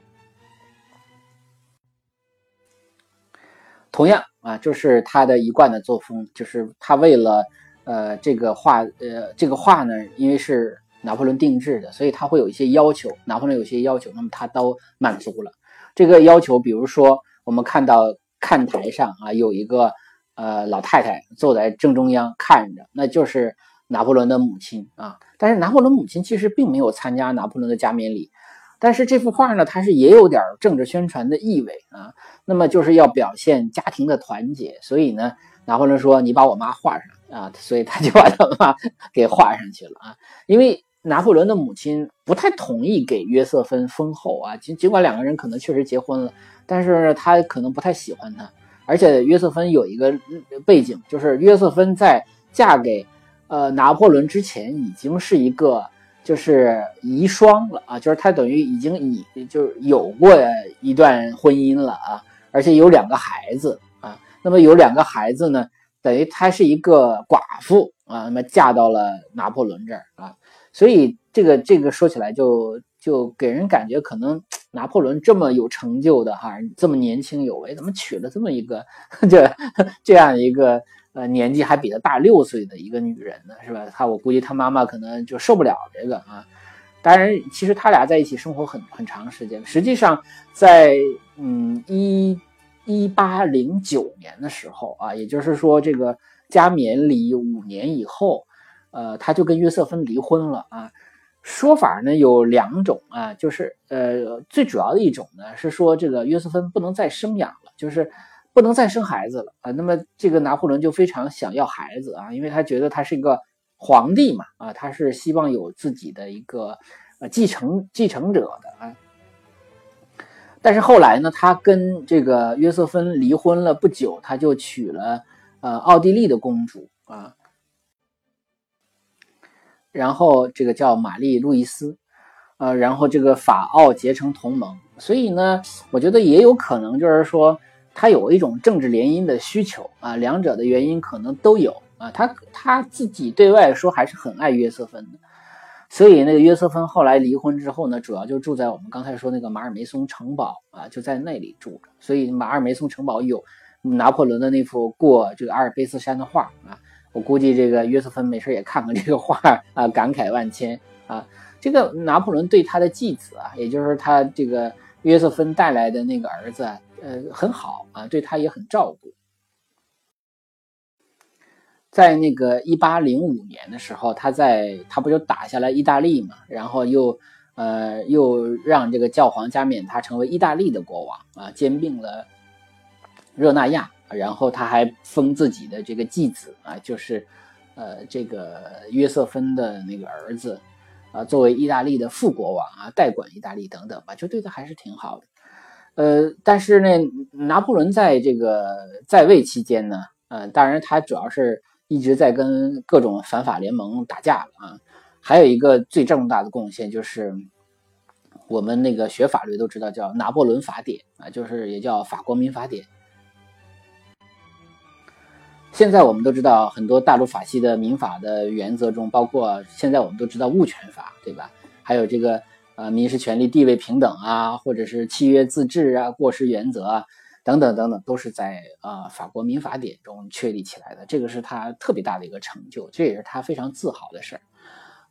同样啊，就是他的一贯的作风，就是他为了呃这个画呃这个画呢，因为是。拿破仑定制的，所以他会有一些要求。拿破仑有些要求，那么他都满足了。这个要求，比如说我们看到看台上啊，有一个呃老太太坐在正中央看着，那就是拿破仑的母亲啊。但是拿破仑母亲其实并没有参加拿破仑的加冕礼。但是这幅画呢，它是也有点政治宣传的意味啊。那么就是要表现家庭的团结，所以呢，拿破仑说：“你把我妈画上啊。”所以他就把他妈给画上去了啊，因为。拿破仑的母亲不太同意给约瑟芬封后啊，尽尽管两个人可能确实结婚了，但是他可能不太喜欢他，而且约瑟芬有一个背景，就是约瑟芬在嫁给呃拿破仑之前，已经是一个就是遗孀了啊，就是她等于已经已就是有过一段婚姻了啊，而且有两个孩子啊。那么有两个孩子呢，等于她是一个寡妇啊，那么嫁到了拿破仑这儿啊，所以这个这个说起来就就给人感觉可能。拿破仑这么有成就的哈，这么年轻有为，怎么娶了这么一个这 这样一个呃年纪还比他大六岁的一个女人呢？是吧？他我估计他妈妈可能就受不了这个啊。当然，其实他俩在一起生活很很长时间。实际上，在嗯一一八零九年的时候啊，也就是说这个加冕礼五年以后，呃，他就跟约瑟芬离婚了啊。说法呢有两种啊，就是呃最主要的一种呢是说这个约瑟芬不能再生养了，就是不能再生孩子了啊。那么这个拿破仑就非常想要孩子啊，因为他觉得他是一个皇帝嘛啊，他是希望有自己的一个呃继承继承者的啊。但是后来呢，他跟这个约瑟芬离婚了不久，他就娶了呃奥地利的公主啊。然后这个叫玛丽路易斯，呃，然后这个法奥结成同盟，所以呢，我觉得也有可能就是说他有一种政治联姻的需求啊，两者的原因可能都有啊。他他自己对外说还是很爱约瑟芬的，所以那个约瑟芬后来离婚之后呢，主要就住在我们刚才说那个马尔梅松城堡啊，就在那里住着。所以马尔梅松城堡有拿破仑的那幅过这个阿尔卑斯山的画啊。我估计这个约瑟芬没事也看看这个画啊，感慨万千啊。这个拿破仑对他的继子啊，也就是他这个约瑟芬带来的那个儿子，呃，很好啊，对他也很照顾。在那个一八零五年的时候，他在他不就打下来意大利嘛，然后又呃又让这个教皇加冕他成为意大利的国王啊，兼并了热那亚。然后他还封自己的这个继子啊，就是，呃，这个约瑟芬的那个儿子，啊，作为意大利的副国王啊，代管意大利等等吧，就对他还是挺好的。呃，但是呢，拿破仑在这个在位期间呢，呃，当然他主要是一直在跟各种反法联盟打架啊。还有一个最重大的贡献就是，我们那个学法律都知道叫拿破仑法典啊，就是也叫法国民法典。现在我们都知道，很多大陆法系的民法的原则中，包括现在我们都知道物权法，对吧？还有这个呃民事权利地位平等啊，或者是契约自治啊、过失原则啊等等等等，都是在啊法国民法典中确立起来的。这个是他特别大的一个成就，这也是他非常自豪的事儿。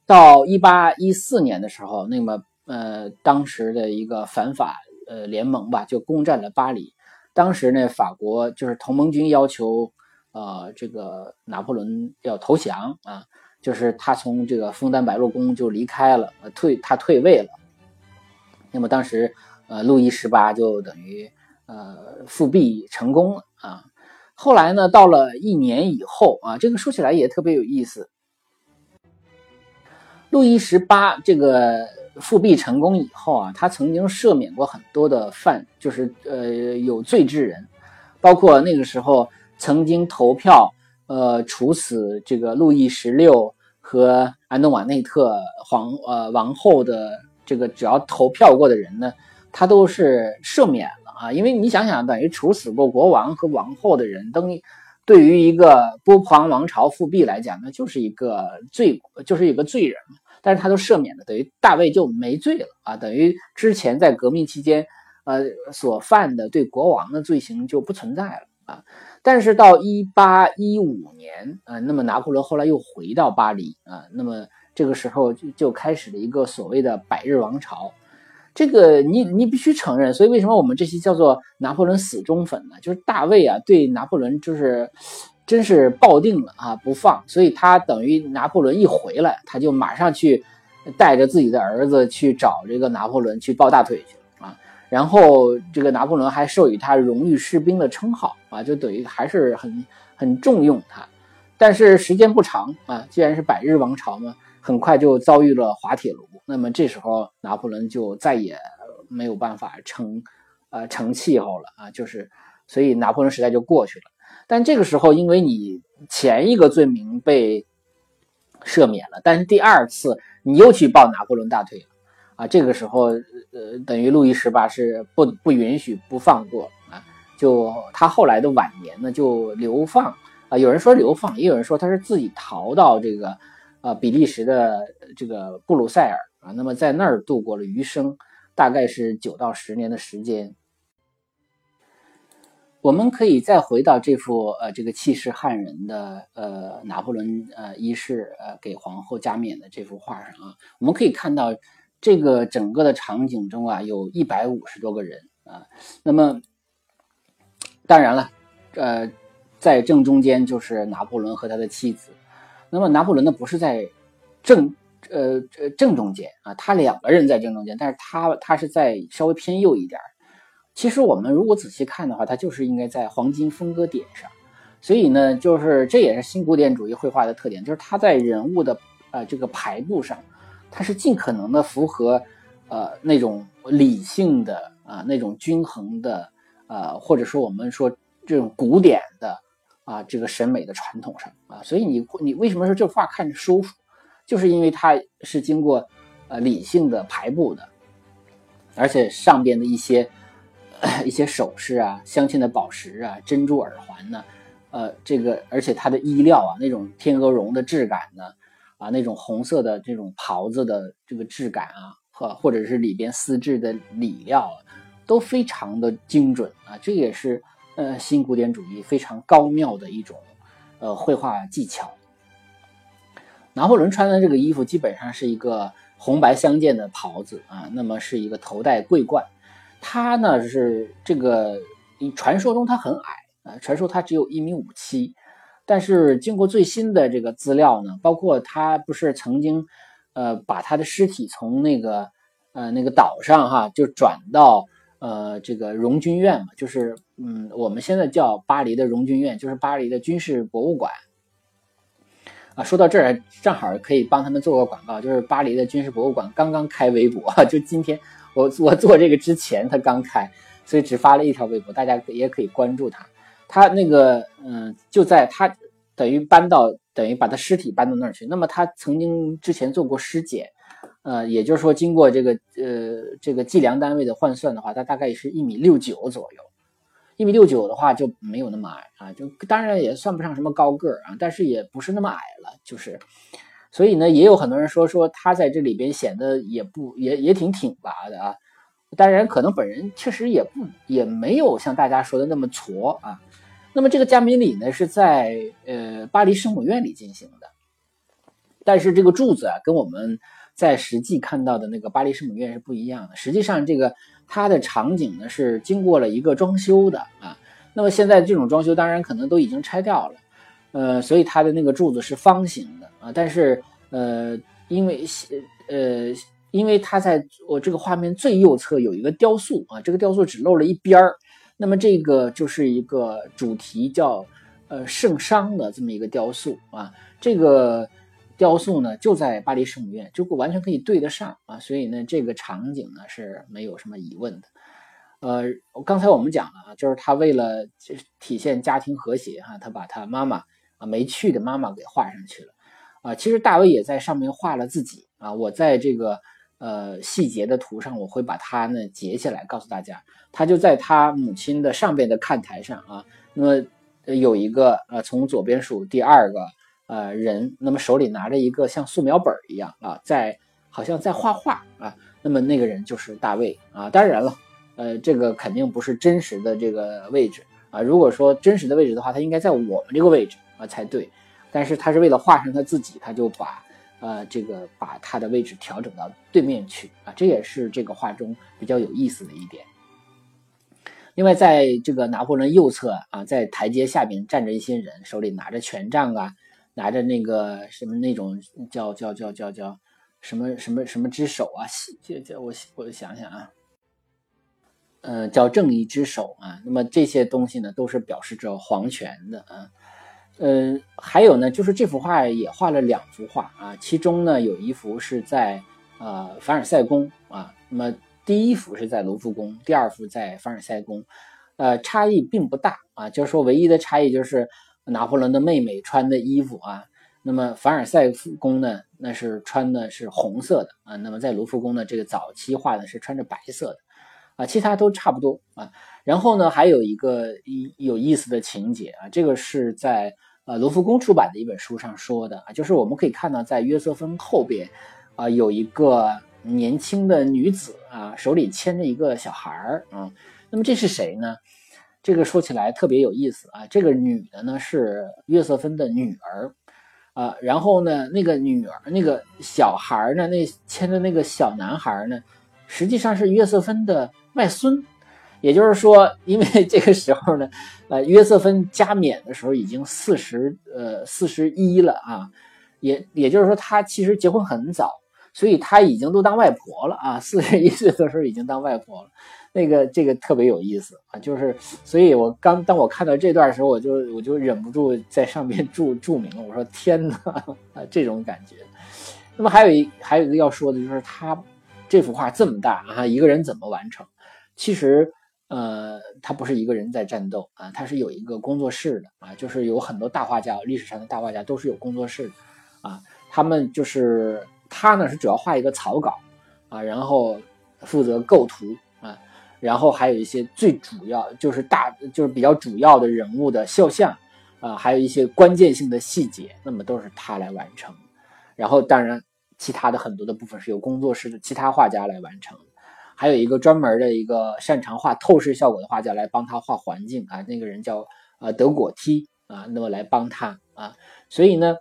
到一八一四年的时候，那么呃当时的一个反法呃联盟吧，就攻占了巴黎。当时呢，法国就是同盟军要求。呃，这个拿破仑要投降啊，就是他从这个枫丹白露宫就离开了，退他退位了。那么当时，呃，路易十八就等于呃复辟成功了啊。后来呢，到了一年以后啊，这个说起来也特别有意思。路易十八这个复辟成功以后啊，他曾经赦免过很多的犯，就是呃有罪之人，包括那个时候。曾经投票，呃，处死这个路易十六和安东瓦内特皇呃王后的这个只要投票过的人呢，他都是赦免了啊。因为你想想，等于处死过国王和王后的人，等于对于一个波旁王朝复辟来讲，那就是一个罪，就是一个罪人。但是他都赦免了，等于大卫就没罪了啊。等于之前在革命期间，呃，所犯的对国王的罪行就不存在了啊。但是到一八一五年，呃，那么拿破仑后来又回到巴黎，啊，那么这个时候就就开始了一个所谓的百日王朝，这个你你必须承认，所以为什么我们这些叫做拿破仑死忠粉呢？就是大卫啊，对拿破仑就是真是抱定了啊，不放，所以他等于拿破仑一回来，他就马上去带着自己的儿子去找这个拿破仑去抱大腿去。然后这个拿破仑还授予他荣誉士兵的称号啊，就等于还是很很重用他。但是时间不长啊，既然是百日王朝嘛，很快就遭遇了滑铁卢。那么这时候拿破仑就再也没有办法成呃成气候了啊，就是所以拿破仑时代就过去了。但这个时候，因为你前一个罪名被赦免了，但是第二次你又去抱拿破仑大腿了啊！这个时候，呃，等于路易十八是不不允许不放过啊，就他后来的晚年呢就流放啊，有人说流放，也有人说他是自己逃到这个呃比利时的这个布鲁塞尔啊，那么在那儿度过了余生，大概是九到十年的时间。我们可以再回到这幅呃这个气势撼人的呃拿破仑呃一世呃给皇后加冕的这幅画上啊，我们可以看到这个整个的场景中啊有一百五十多个人啊，那么当然了，呃在正中间就是拿破仑和他的妻子，那么拿破仑呢不是在正呃呃正中间啊，他两个人在正中间，但是他他是在稍微偏右一点。其实我们如果仔细看的话，他就是应该在黄金分割点上，所以呢，就是这也是新古典主义绘画的特点，就是他在人物的呃这个排布上，它是尽可能的符合呃那种理性的啊那种均衡的啊，或者说我们说这种古典的啊这个审美的传统上啊，所以你你为什么说这画看着舒服，就是因为它是经过呃理性的排布的，而且上边的一些。一些首饰啊，镶嵌的宝石啊，珍珠耳环呢，呃，这个而且它的衣料啊，那种天鹅绒的质感呢，啊那种红色的这种袍子的这个质感啊，或或者是里边丝质的里料，都非常的精准啊，这也是呃新古典主义非常高妙的一种呃绘画技巧。拿破仑穿的这个衣服基本上是一个红白相间的袍子啊，那么是一个头戴桂冠。他呢是这个，传说中他很矮啊，传说他只有一米五七，但是经过最新的这个资料呢，包括他不是曾经，呃，把他的尸体从那个呃那个岛上哈，就转到呃这个荣军院嘛，就是嗯我们现在叫巴黎的荣军院，就是巴黎的军事博物馆。啊，说到这儿正好可以帮他们做个广告，就是巴黎的军事博物馆刚刚开微博，就今天。我我做这个之前，他刚开，所以只发了一条微博，大家也可以关注他。他那个，嗯，就在他等于搬到，等于把他尸体搬到那儿去。那么他曾经之前做过尸检，呃，也就是说，经过这个呃这个计量单位的换算的话，他大概是一米六九左右。一米六九的话就没有那么矮啊，就当然也算不上什么高个儿啊，但是也不是那么矮了，就是。所以呢，也有很多人说说他在这里边显得也不也也挺挺拔的啊。当然，可能本人确实也不也没有像大家说的那么矬啊。那么这个加冕礼呢，是在呃巴黎圣母院里进行的。但是这个柱子啊，跟我们在实际看到的那个巴黎圣母院是不一样的。实际上，这个它的场景呢是经过了一个装修的啊。那么现在这种装修当然可能都已经拆掉了。呃，所以它的那个柱子是方形的啊，但是呃，因为呃，因为它在我这个画面最右侧有一个雕塑啊，这个雕塑只露了一边儿，那么这个就是一个主题叫呃圣殇的这么一个雕塑啊，这个雕塑呢就在巴黎圣母院，就完全可以对得上啊，所以呢这个场景呢是没有什么疑问的。呃，刚才我们讲了啊，就是他为了体现家庭和谐哈，他把他妈妈。啊，没去的妈妈给画上去了，啊，其实大卫也在上面画了自己啊。我在这个呃细节的图上，我会把它呢截下来告诉大家。他就在他母亲的上边的看台上啊，那么有一个呃从左边数第二个呃人，那么手里拿着一个像素描本一样啊，在好像在画画啊。那么那个人就是大卫啊。当然了，呃，这个肯定不是真实的这个位置啊。如果说真实的位置的话，他应该在我们这个位置。啊才对，但是他是为了画上他自己，他就把呃这个把他的位置调整到对面去啊，这也是这个画中比较有意思的一点。另外，在这个拿破仑右侧啊，在台阶下边站着一些人，手里拿着权杖啊，拿着那个什么那种叫叫叫叫叫什么什么什么之手啊，叫叫我我想想啊，呃叫正义之手啊，那么这些东西呢，都是表示着皇权的啊。呃，还有呢，就是这幅画也画了两幅画啊，其中呢有一幅是在呃凡尔赛宫啊，那么第一幅是在卢浮宫，第二幅在凡尔赛宫。呃，差异并不大啊，就是说唯一的差异就是拿破仑的妹妹穿的衣服啊，那么凡尔赛宫呢，那是穿的是红色的啊，那么在卢浮宫呢，这个早期画的是穿着白色的啊，其他都差不多啊。然后呢，还有一个有意思的情节啊，这个是在呃卢浮宫出版的一本书上说的啊，就是我们可以看到在约瑟芬后边啊有一个年轻的女子啊，手里牵着一个小孩儿啊。那么这是谁呢？这个说起来特别有意思啊。这个女的呢是约瑟芬的女儿，啊，然后呢那个女儿那个小孩呢，那牵着那个小男孩呢，实际上是约瑟芬的外孙。也就是说，因为 这个时候呢，呃，约瑟芬加冕的时候已经四十呃四十一了啊，也也就是说他其实结婚很早，所以他已经都当外婆了啊，四十一岁的时候已经当外婆了。那个这个特别有意思啊，就是，所以我刚当我看到这段时候，我就我就忍不住在上面注注明了，我说天哪 啊，这种感觉。那么还有一还有一个要说的就是他这幅画这么大啊，一个人怎么完成？其实呃，他不是一个人在战斗啊，他是有一个工作室的啊，就是有很多大画家，历史上的大画家都是有工作室的啊，他们就是他呢是主要画一个草稿啊，然后负责构图啊。然后还有一些最主要就是大就是比较主要的人物的肖像，啊，还有一些关键性的细节，那么都是他来完成。然后当然其他的很多的部分是由工作室的其他画家来完成，还有一个专门的一个擅长画透视效果的画家来帮他画环境啊，那个人叫呃德果梯啊，那么来帮他啊，所以呢，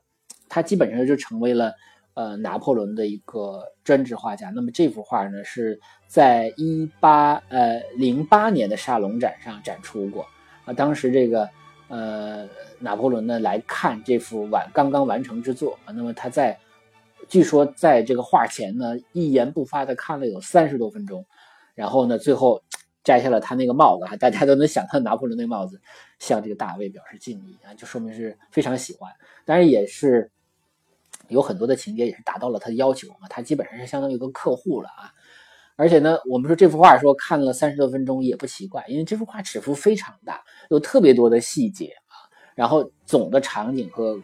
他基本上就成为了。呃，拿破仑的一个专职画家。那么这幅画呢，是在一八呃零八年的沙龙展上展出过。啊，当时这个呃拿破仑呢来看这幅完刚刚完成之作啊。那么他在据说在这个画前呢一言不发的看了有三十多分钟，然后呢最后摘下了他那个帽子啊，大家都能想到拿破仑那帽子，向这个大卫表示敬意啊，就说明是非常喜欢。当然也是。有很多的情节也是达到了他的要求啊，他基本上是相当于一个客户了啊。而且呢，我们说这幅画说看了三十多分钟也不奇怪，因为这幅画尺幅非常大，有特别多的细节啊。然后总的场景和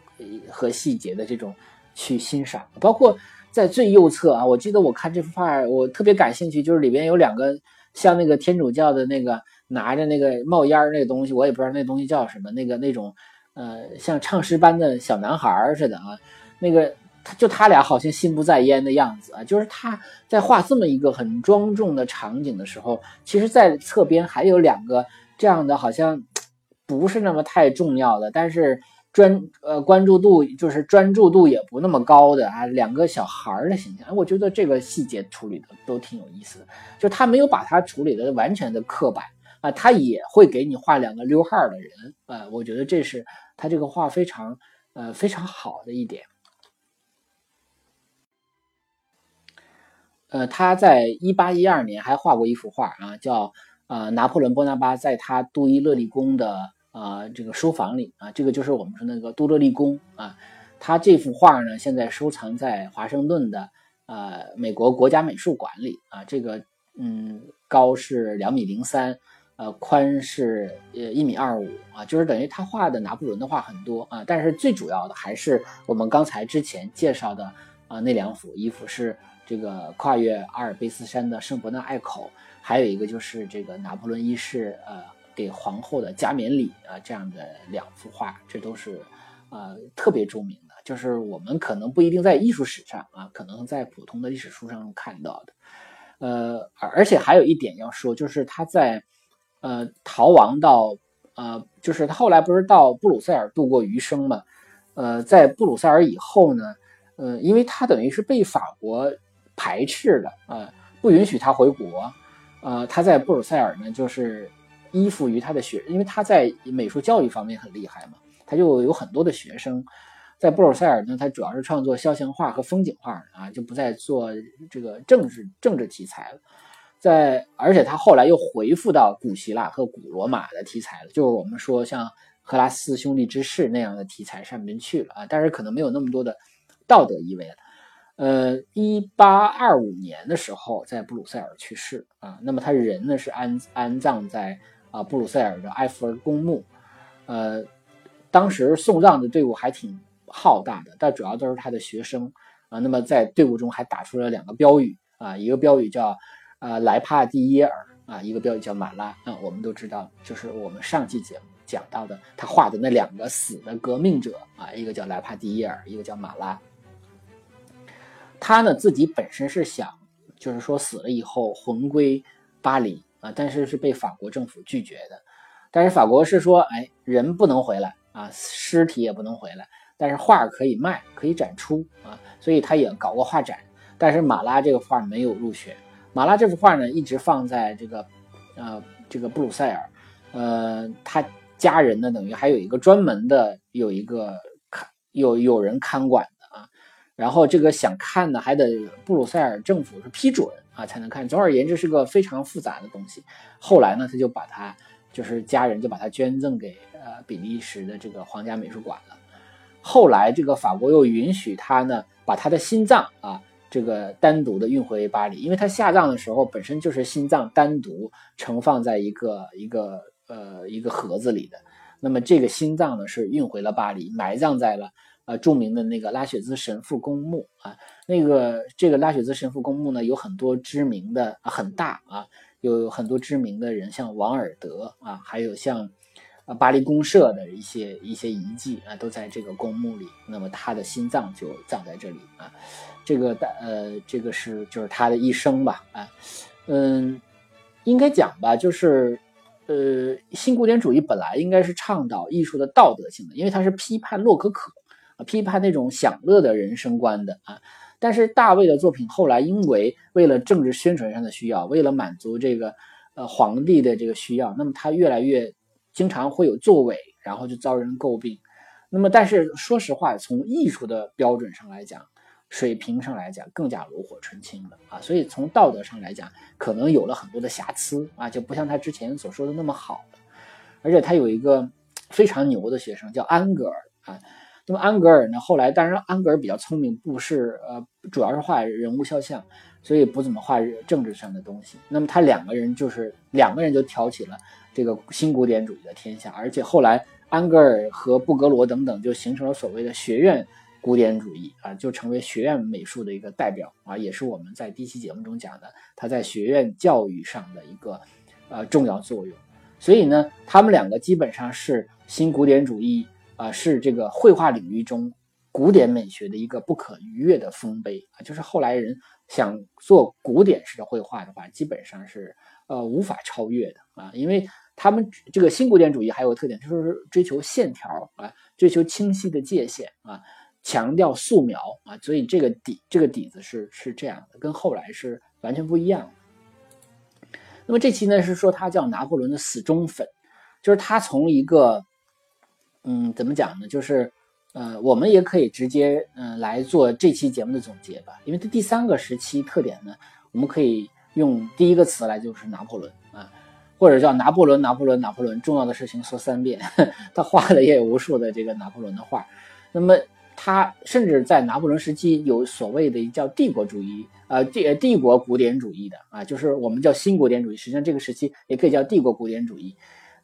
和细节的这种去欣赏，包括在最右侧啊，我记得我看这幅画我特别感兴趣，就是里边有两个像那个天主教的那个拿着那个冒烟那个东西，我也不知道那东西叫什么，那个那种呃像唱诗班的小男孩似的啊。那个，就他俩好像心不在焉的样子啊，就是他在画这么一个很庄重的场景的时候，其实，在侧边还有两个这样的，好像不是那么太重要的，但是专呃关注度就是专注度也不那么高的啊，两个小孩的形象，我觉得这个细节处理的都挺有意思的，就他没有把它处理的完全的刻板啊，他也会给你画两个溜号的人啊，我觉得这是他这个画非常呃非常好的一点。呃，他在一八一二年还画过一幅画啊，叫呃拿破仑波拿巴在他杜伊勒利宫的啊这个书房里啊，这个就是我们说那个杜勒利宫啊。他这幅画呢，现在收藏在华盛顿的呃美国国家美术馆里啊。这个嗯高是两米零三，呃宽是呃一米二五啊，就是等于他画的拿破仑的画很多啊，但是最主要的还是我们刚才之前介绍的啊那两幅，一幅是。这个跨越阿尔卑斯山的圣伯纳隘口，还有一个就是这个拿破仑一世呃给皇后的加冕礼啊，这样的两幅画，这都是呃特别著名的，就是我们可能不一定在艺术史上啊，可能在普通的历史书上看到的。呃，而且还有一点要说，就是他在呃逃亡到呃，就是他后来不是到布鲁塞尔度过余生嘛？呃，在布鲁塞尔以后呢，呃，因为他等于是被法国。排斥了啊，不允许他回国，呃，他在布鲁塞尔呢，就是依附于他的学，因为他在美术教育方面很厉害嘛，他就有很多的学生，在布鲁塞尔呢，他主要是创作肖像画和风景画啊，就不再做这个政治政治题材了，在而且他后来又回复到古希腊和古罗马的题材了，就是我们说像赫拉斯兄弟之事那样的题材上面去了啊，但是可能没有那么多的道德意味了。呃，一八二五年的时候，在布鲁塞尔去世啊。那么他人呢是安安葬在啊布鲁塞尔的埃弗尔公墓。呃，当时送葬的队伍还挺浩大的，但主要都是他的学生啊。那么在队伍中还打出了两个标语啊，一个标语叫呃莱帕蒂耶尔啊，一个标语叫马拉啊。我们都知道，就是我们上期节目讲到的，他画的那两个死的革命者啊，一个叫莱帕蒂耶尔，一个叫马拉。他呢自己本身是想，就是说死了以后魂归巴黎但是是被法国政府拒绝的。但是法国是说，哎，人不能回来啊，尸体也不能回来，但是画可以卖，可以展出啊，所以他也搞过画展。但是马拉这个画没有入选。马拉这幅画呢，一直放在这个，呃，这个布鲁塞尔，呃，他家人呢，等于还有一个专门的有一个看有有人看管的啊。然后这个想看的，还得布鲁塞尔政府是批准啊才能看。总而言之，是个非常复杂的东西。后来呢，他就把它，就是家人就把它捐赠给呃比利时的这个皇家美术馆了。后来这个法国又允许他呢，把他的心脏啊这个单独的运回巴黎，因为他下葬的时候本身就是心脏单独盛放在一个一个呃一个盒子里的。那么这个心脏呢是运回了巴黎，埋葬在了。啊，著名的那个拉雪兹神父公墓啊，那个这个拉雪兹神父公墓呢，有很多知名的啊，很大啊，有很多知名的人，像王尔德啊，还有像啊巴黎公社的一些一些遗迹啊，都在这个公墓里。那么他的心脏就葬在这里啊，这个的呃，这个是就是他的一生吧啊，嗯，应该讲吧，就是呃，新古典主义本来应该是倡导艺术的道德性的，因为它是批判洛可可。啊，批判那种享乐的人生观的啊，但是大卫的作品后来因为为了政治宣传上的需要，为了满足这个呃皇帝的这个需要，那么他越来越经常会有作伪，然后就遭人诟病。那么，但是说实话，从艺术的标准上来讲，水平上来讲，更加炉火纯青了啊。所以从道德上来讲，可能有了很多的瑕疵啊，就不像他之前所说的那么好。而且他有一个非常牛的学生叫安格尔啊。那么安格尔呢？后来当然安格尔比较聪明，不是呃，主要是画人物肖像，所以不怎么画政治上的东西。那么他两个人就是两个人就挑起了这个新古典主义的天下，而且后来安格尔和布格罗等等就形成了所谓的学院古典主义啊，就成为学院美术的一个代表啊，也是我们在第一期节目中讲的他在学院教育上的一个呃重要作用。所以呢，他们两个基本上是新古典主义。啊，是这个绘画领域中古典美学的一个不可逾越的丰碑啊！就是后来人想做古典式的绘画的话，基本上是呃无法超越的啊！因为他们这个新古典主义还有个特点，就是追求线条啊，追求清晰的界限啊，强调素描啊，所以这个底这个底子是是这样的，跟后来是完全不一样。那么这期呢是说他叫拿破仑的死忠粉，就是他从一个。嗯，怎么讲呢？就是，呃，我们也可以直接嗯来做这期节目的总结吧。因为它第三个时期特点呢，我们可以用第一个词来就是拿破仑啊，或者叫拿破仑，拿破仑，拿破仑。重要的事情说三遍，他画的也有无数的这个拿破仑的画。那么他甚至在拿破仑时期有所谓的叫帝国主义，呃帝帝国古典主义的啊，就是我们叫新古典主义。实际上这个时期也可以叫帝国古典主义，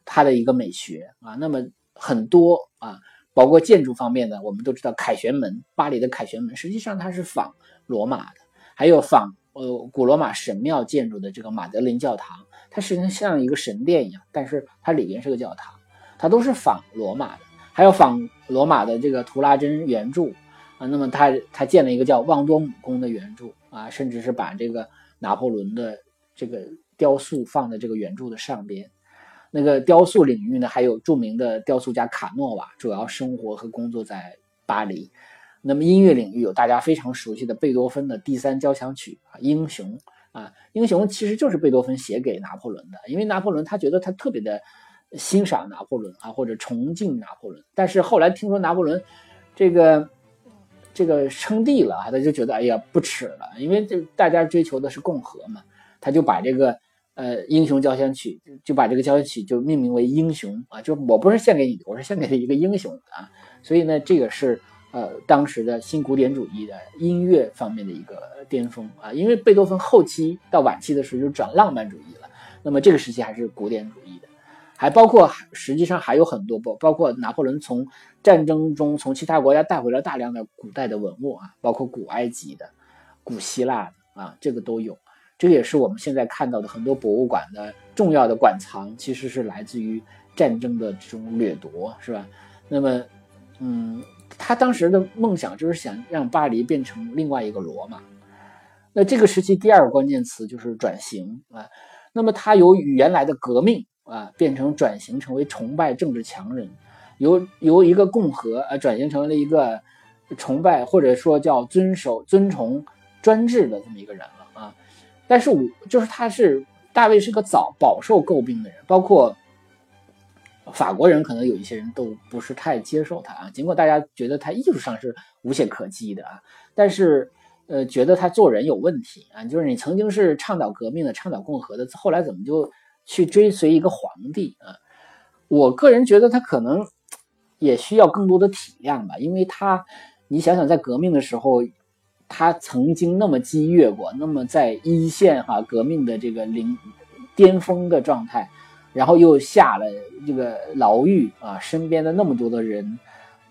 它的一个美学啊。那么很多啊，包括建筑方面的，我们都知道凯旋门，巴黎的凯旋门，实际上它是仿罗马的，还有仿呃古罗马神庙建筑的这个马德林教堂，它实际上像一个神殿一样，但是它里边是个教堂，它都是仿罗马的，还有仿罗马的这个图拉真圆柱啊，那么他他建了一个叫旺多姆宫的圆柱啊，甚至是把这个拿破仑的这个雕塑放在这个圆柱的上边。那个雕塑领域呢，还有著名的雕塑家卡诺瓦，主要生活和工作在巴黎。那么音乐领域有大家非常熟悉的贝多芬的第三交响曲啊，英雄啊，英雄其实就是贝多芬写给拿破仑的，因为拿破仑他觉得他特别的欣赏拿破仑啊，或者崇敬拿破仑。但是后来听说拿破仑这个这个称帝了啊，他就觉得哎呀不耻了，因为这大家追求的是共和嘛，他就把这个。呃，英雄交响曲就把这个交响曲就命名为英雄啊，就我不是献给你，我是献给了一个英雄啊。所以呢，这个是呃当时的新古典主义的音乐方面的一个巅峰啊。因为贝多芬后期到晚期的时候就转浪漫主义了，那么这个时期还是古典主义的。还包括实际上还有很多包包括拿破仑从战争中从其他国家带回了大量的古代的文物啊，包括古埃及的、古希腊的啊，这个都有。这也是我们现在看到的很多博物馆的重要的馆藏，其实是来自于战争的这种掠夺，是吧？那么，嗯，他当时的梦想就是想让巴黎变成另外一个罗马。那这个时期第二个关键词就是转型啊。那么他由原来的革命啊，变成转型成为崇拜政治强人，由由一个共和啊转型成了一个崇拜或者说叫遵守尊崇专制的这么一个人了。但是我就是他是大卫是个早饱受诟病的人，包括法国人可能有一些人都不是太接受他啊。尽管大家觉得他艺术上是无懈可击的啊，但是。呃，觉得他做人有问题啊，就是你曾经是倡导革命的、倡导共和的，后来怎么就去追随一个皇帝啊？我个人觉得他可能也需要更多的体谅吧，因为他，你想想，在革命的时候，他曾经那么激越过，那么在一线哈革命的这个领巅峰的状态，然后又下了这个牢狱啊，身边的那么多的人。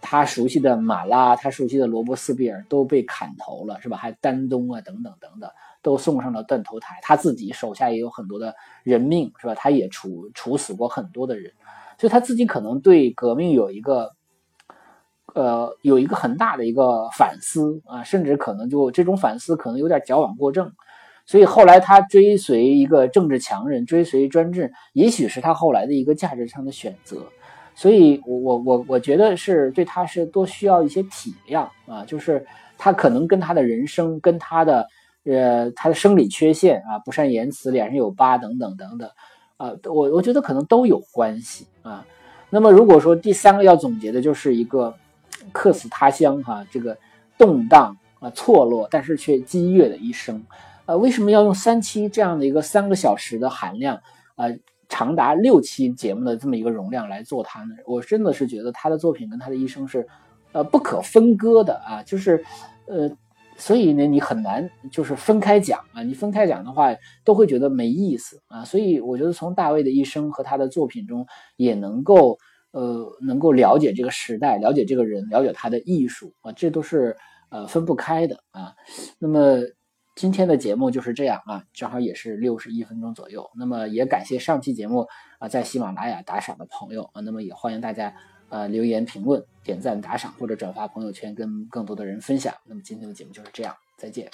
他熟悉的马拉，他熟悉的罗伯斯庇尔都被砍头了，是吧？还丹东啊，等等等等，都送上了断头台。他自己手下也有很多的人命，是吧？他也处处死过很多的人，所以他自己可能对革命有一个，呃，有一个很大的一个反思啊，甚至可能就这种反思可能有点矫枉过正。所以后来他追随一个政治强人，追随专制，也许是他后来的一个价值上的选择。所以，我我我我觉得是对他是多需要一些体谅啊，就是他可能跟他的人生、跟他的呃他的生理缺陷啊，不善言辞、脸上有疤等等等等啊，我我觉得可能都有关系啊。那么，如果说第三个要总结的就是一个客死他乡哈，这个动荡啊、错落，但是却激越的一生，呃，为什么要用三期这样的一个三个小时的含量啊？长达六期节目的这么一个容量来做它呢，我真的是觉得他的作品跟他的一生是，呃，不可分割的啊，就是，呃，所以呢，你很难就是分开讲啊，你分开讲的话都会觉得没意思啊，所以我觉得从大卫的一生和他的作品中也能够，呃，能够了解这个时代，了解这个人，了解他的艺术啊，这都是呃分不开的啊，那么。今天的节目就是这样啊，正好也是六十一分钟左右。那么也感谢上期节目啊在喜马拉雅打赏的朋友啊，那么也欢迎大家呃留言评论、点赞、打赏或者转发朋友圈，跟更多的人分享。那么今天的节目就是这样，再见。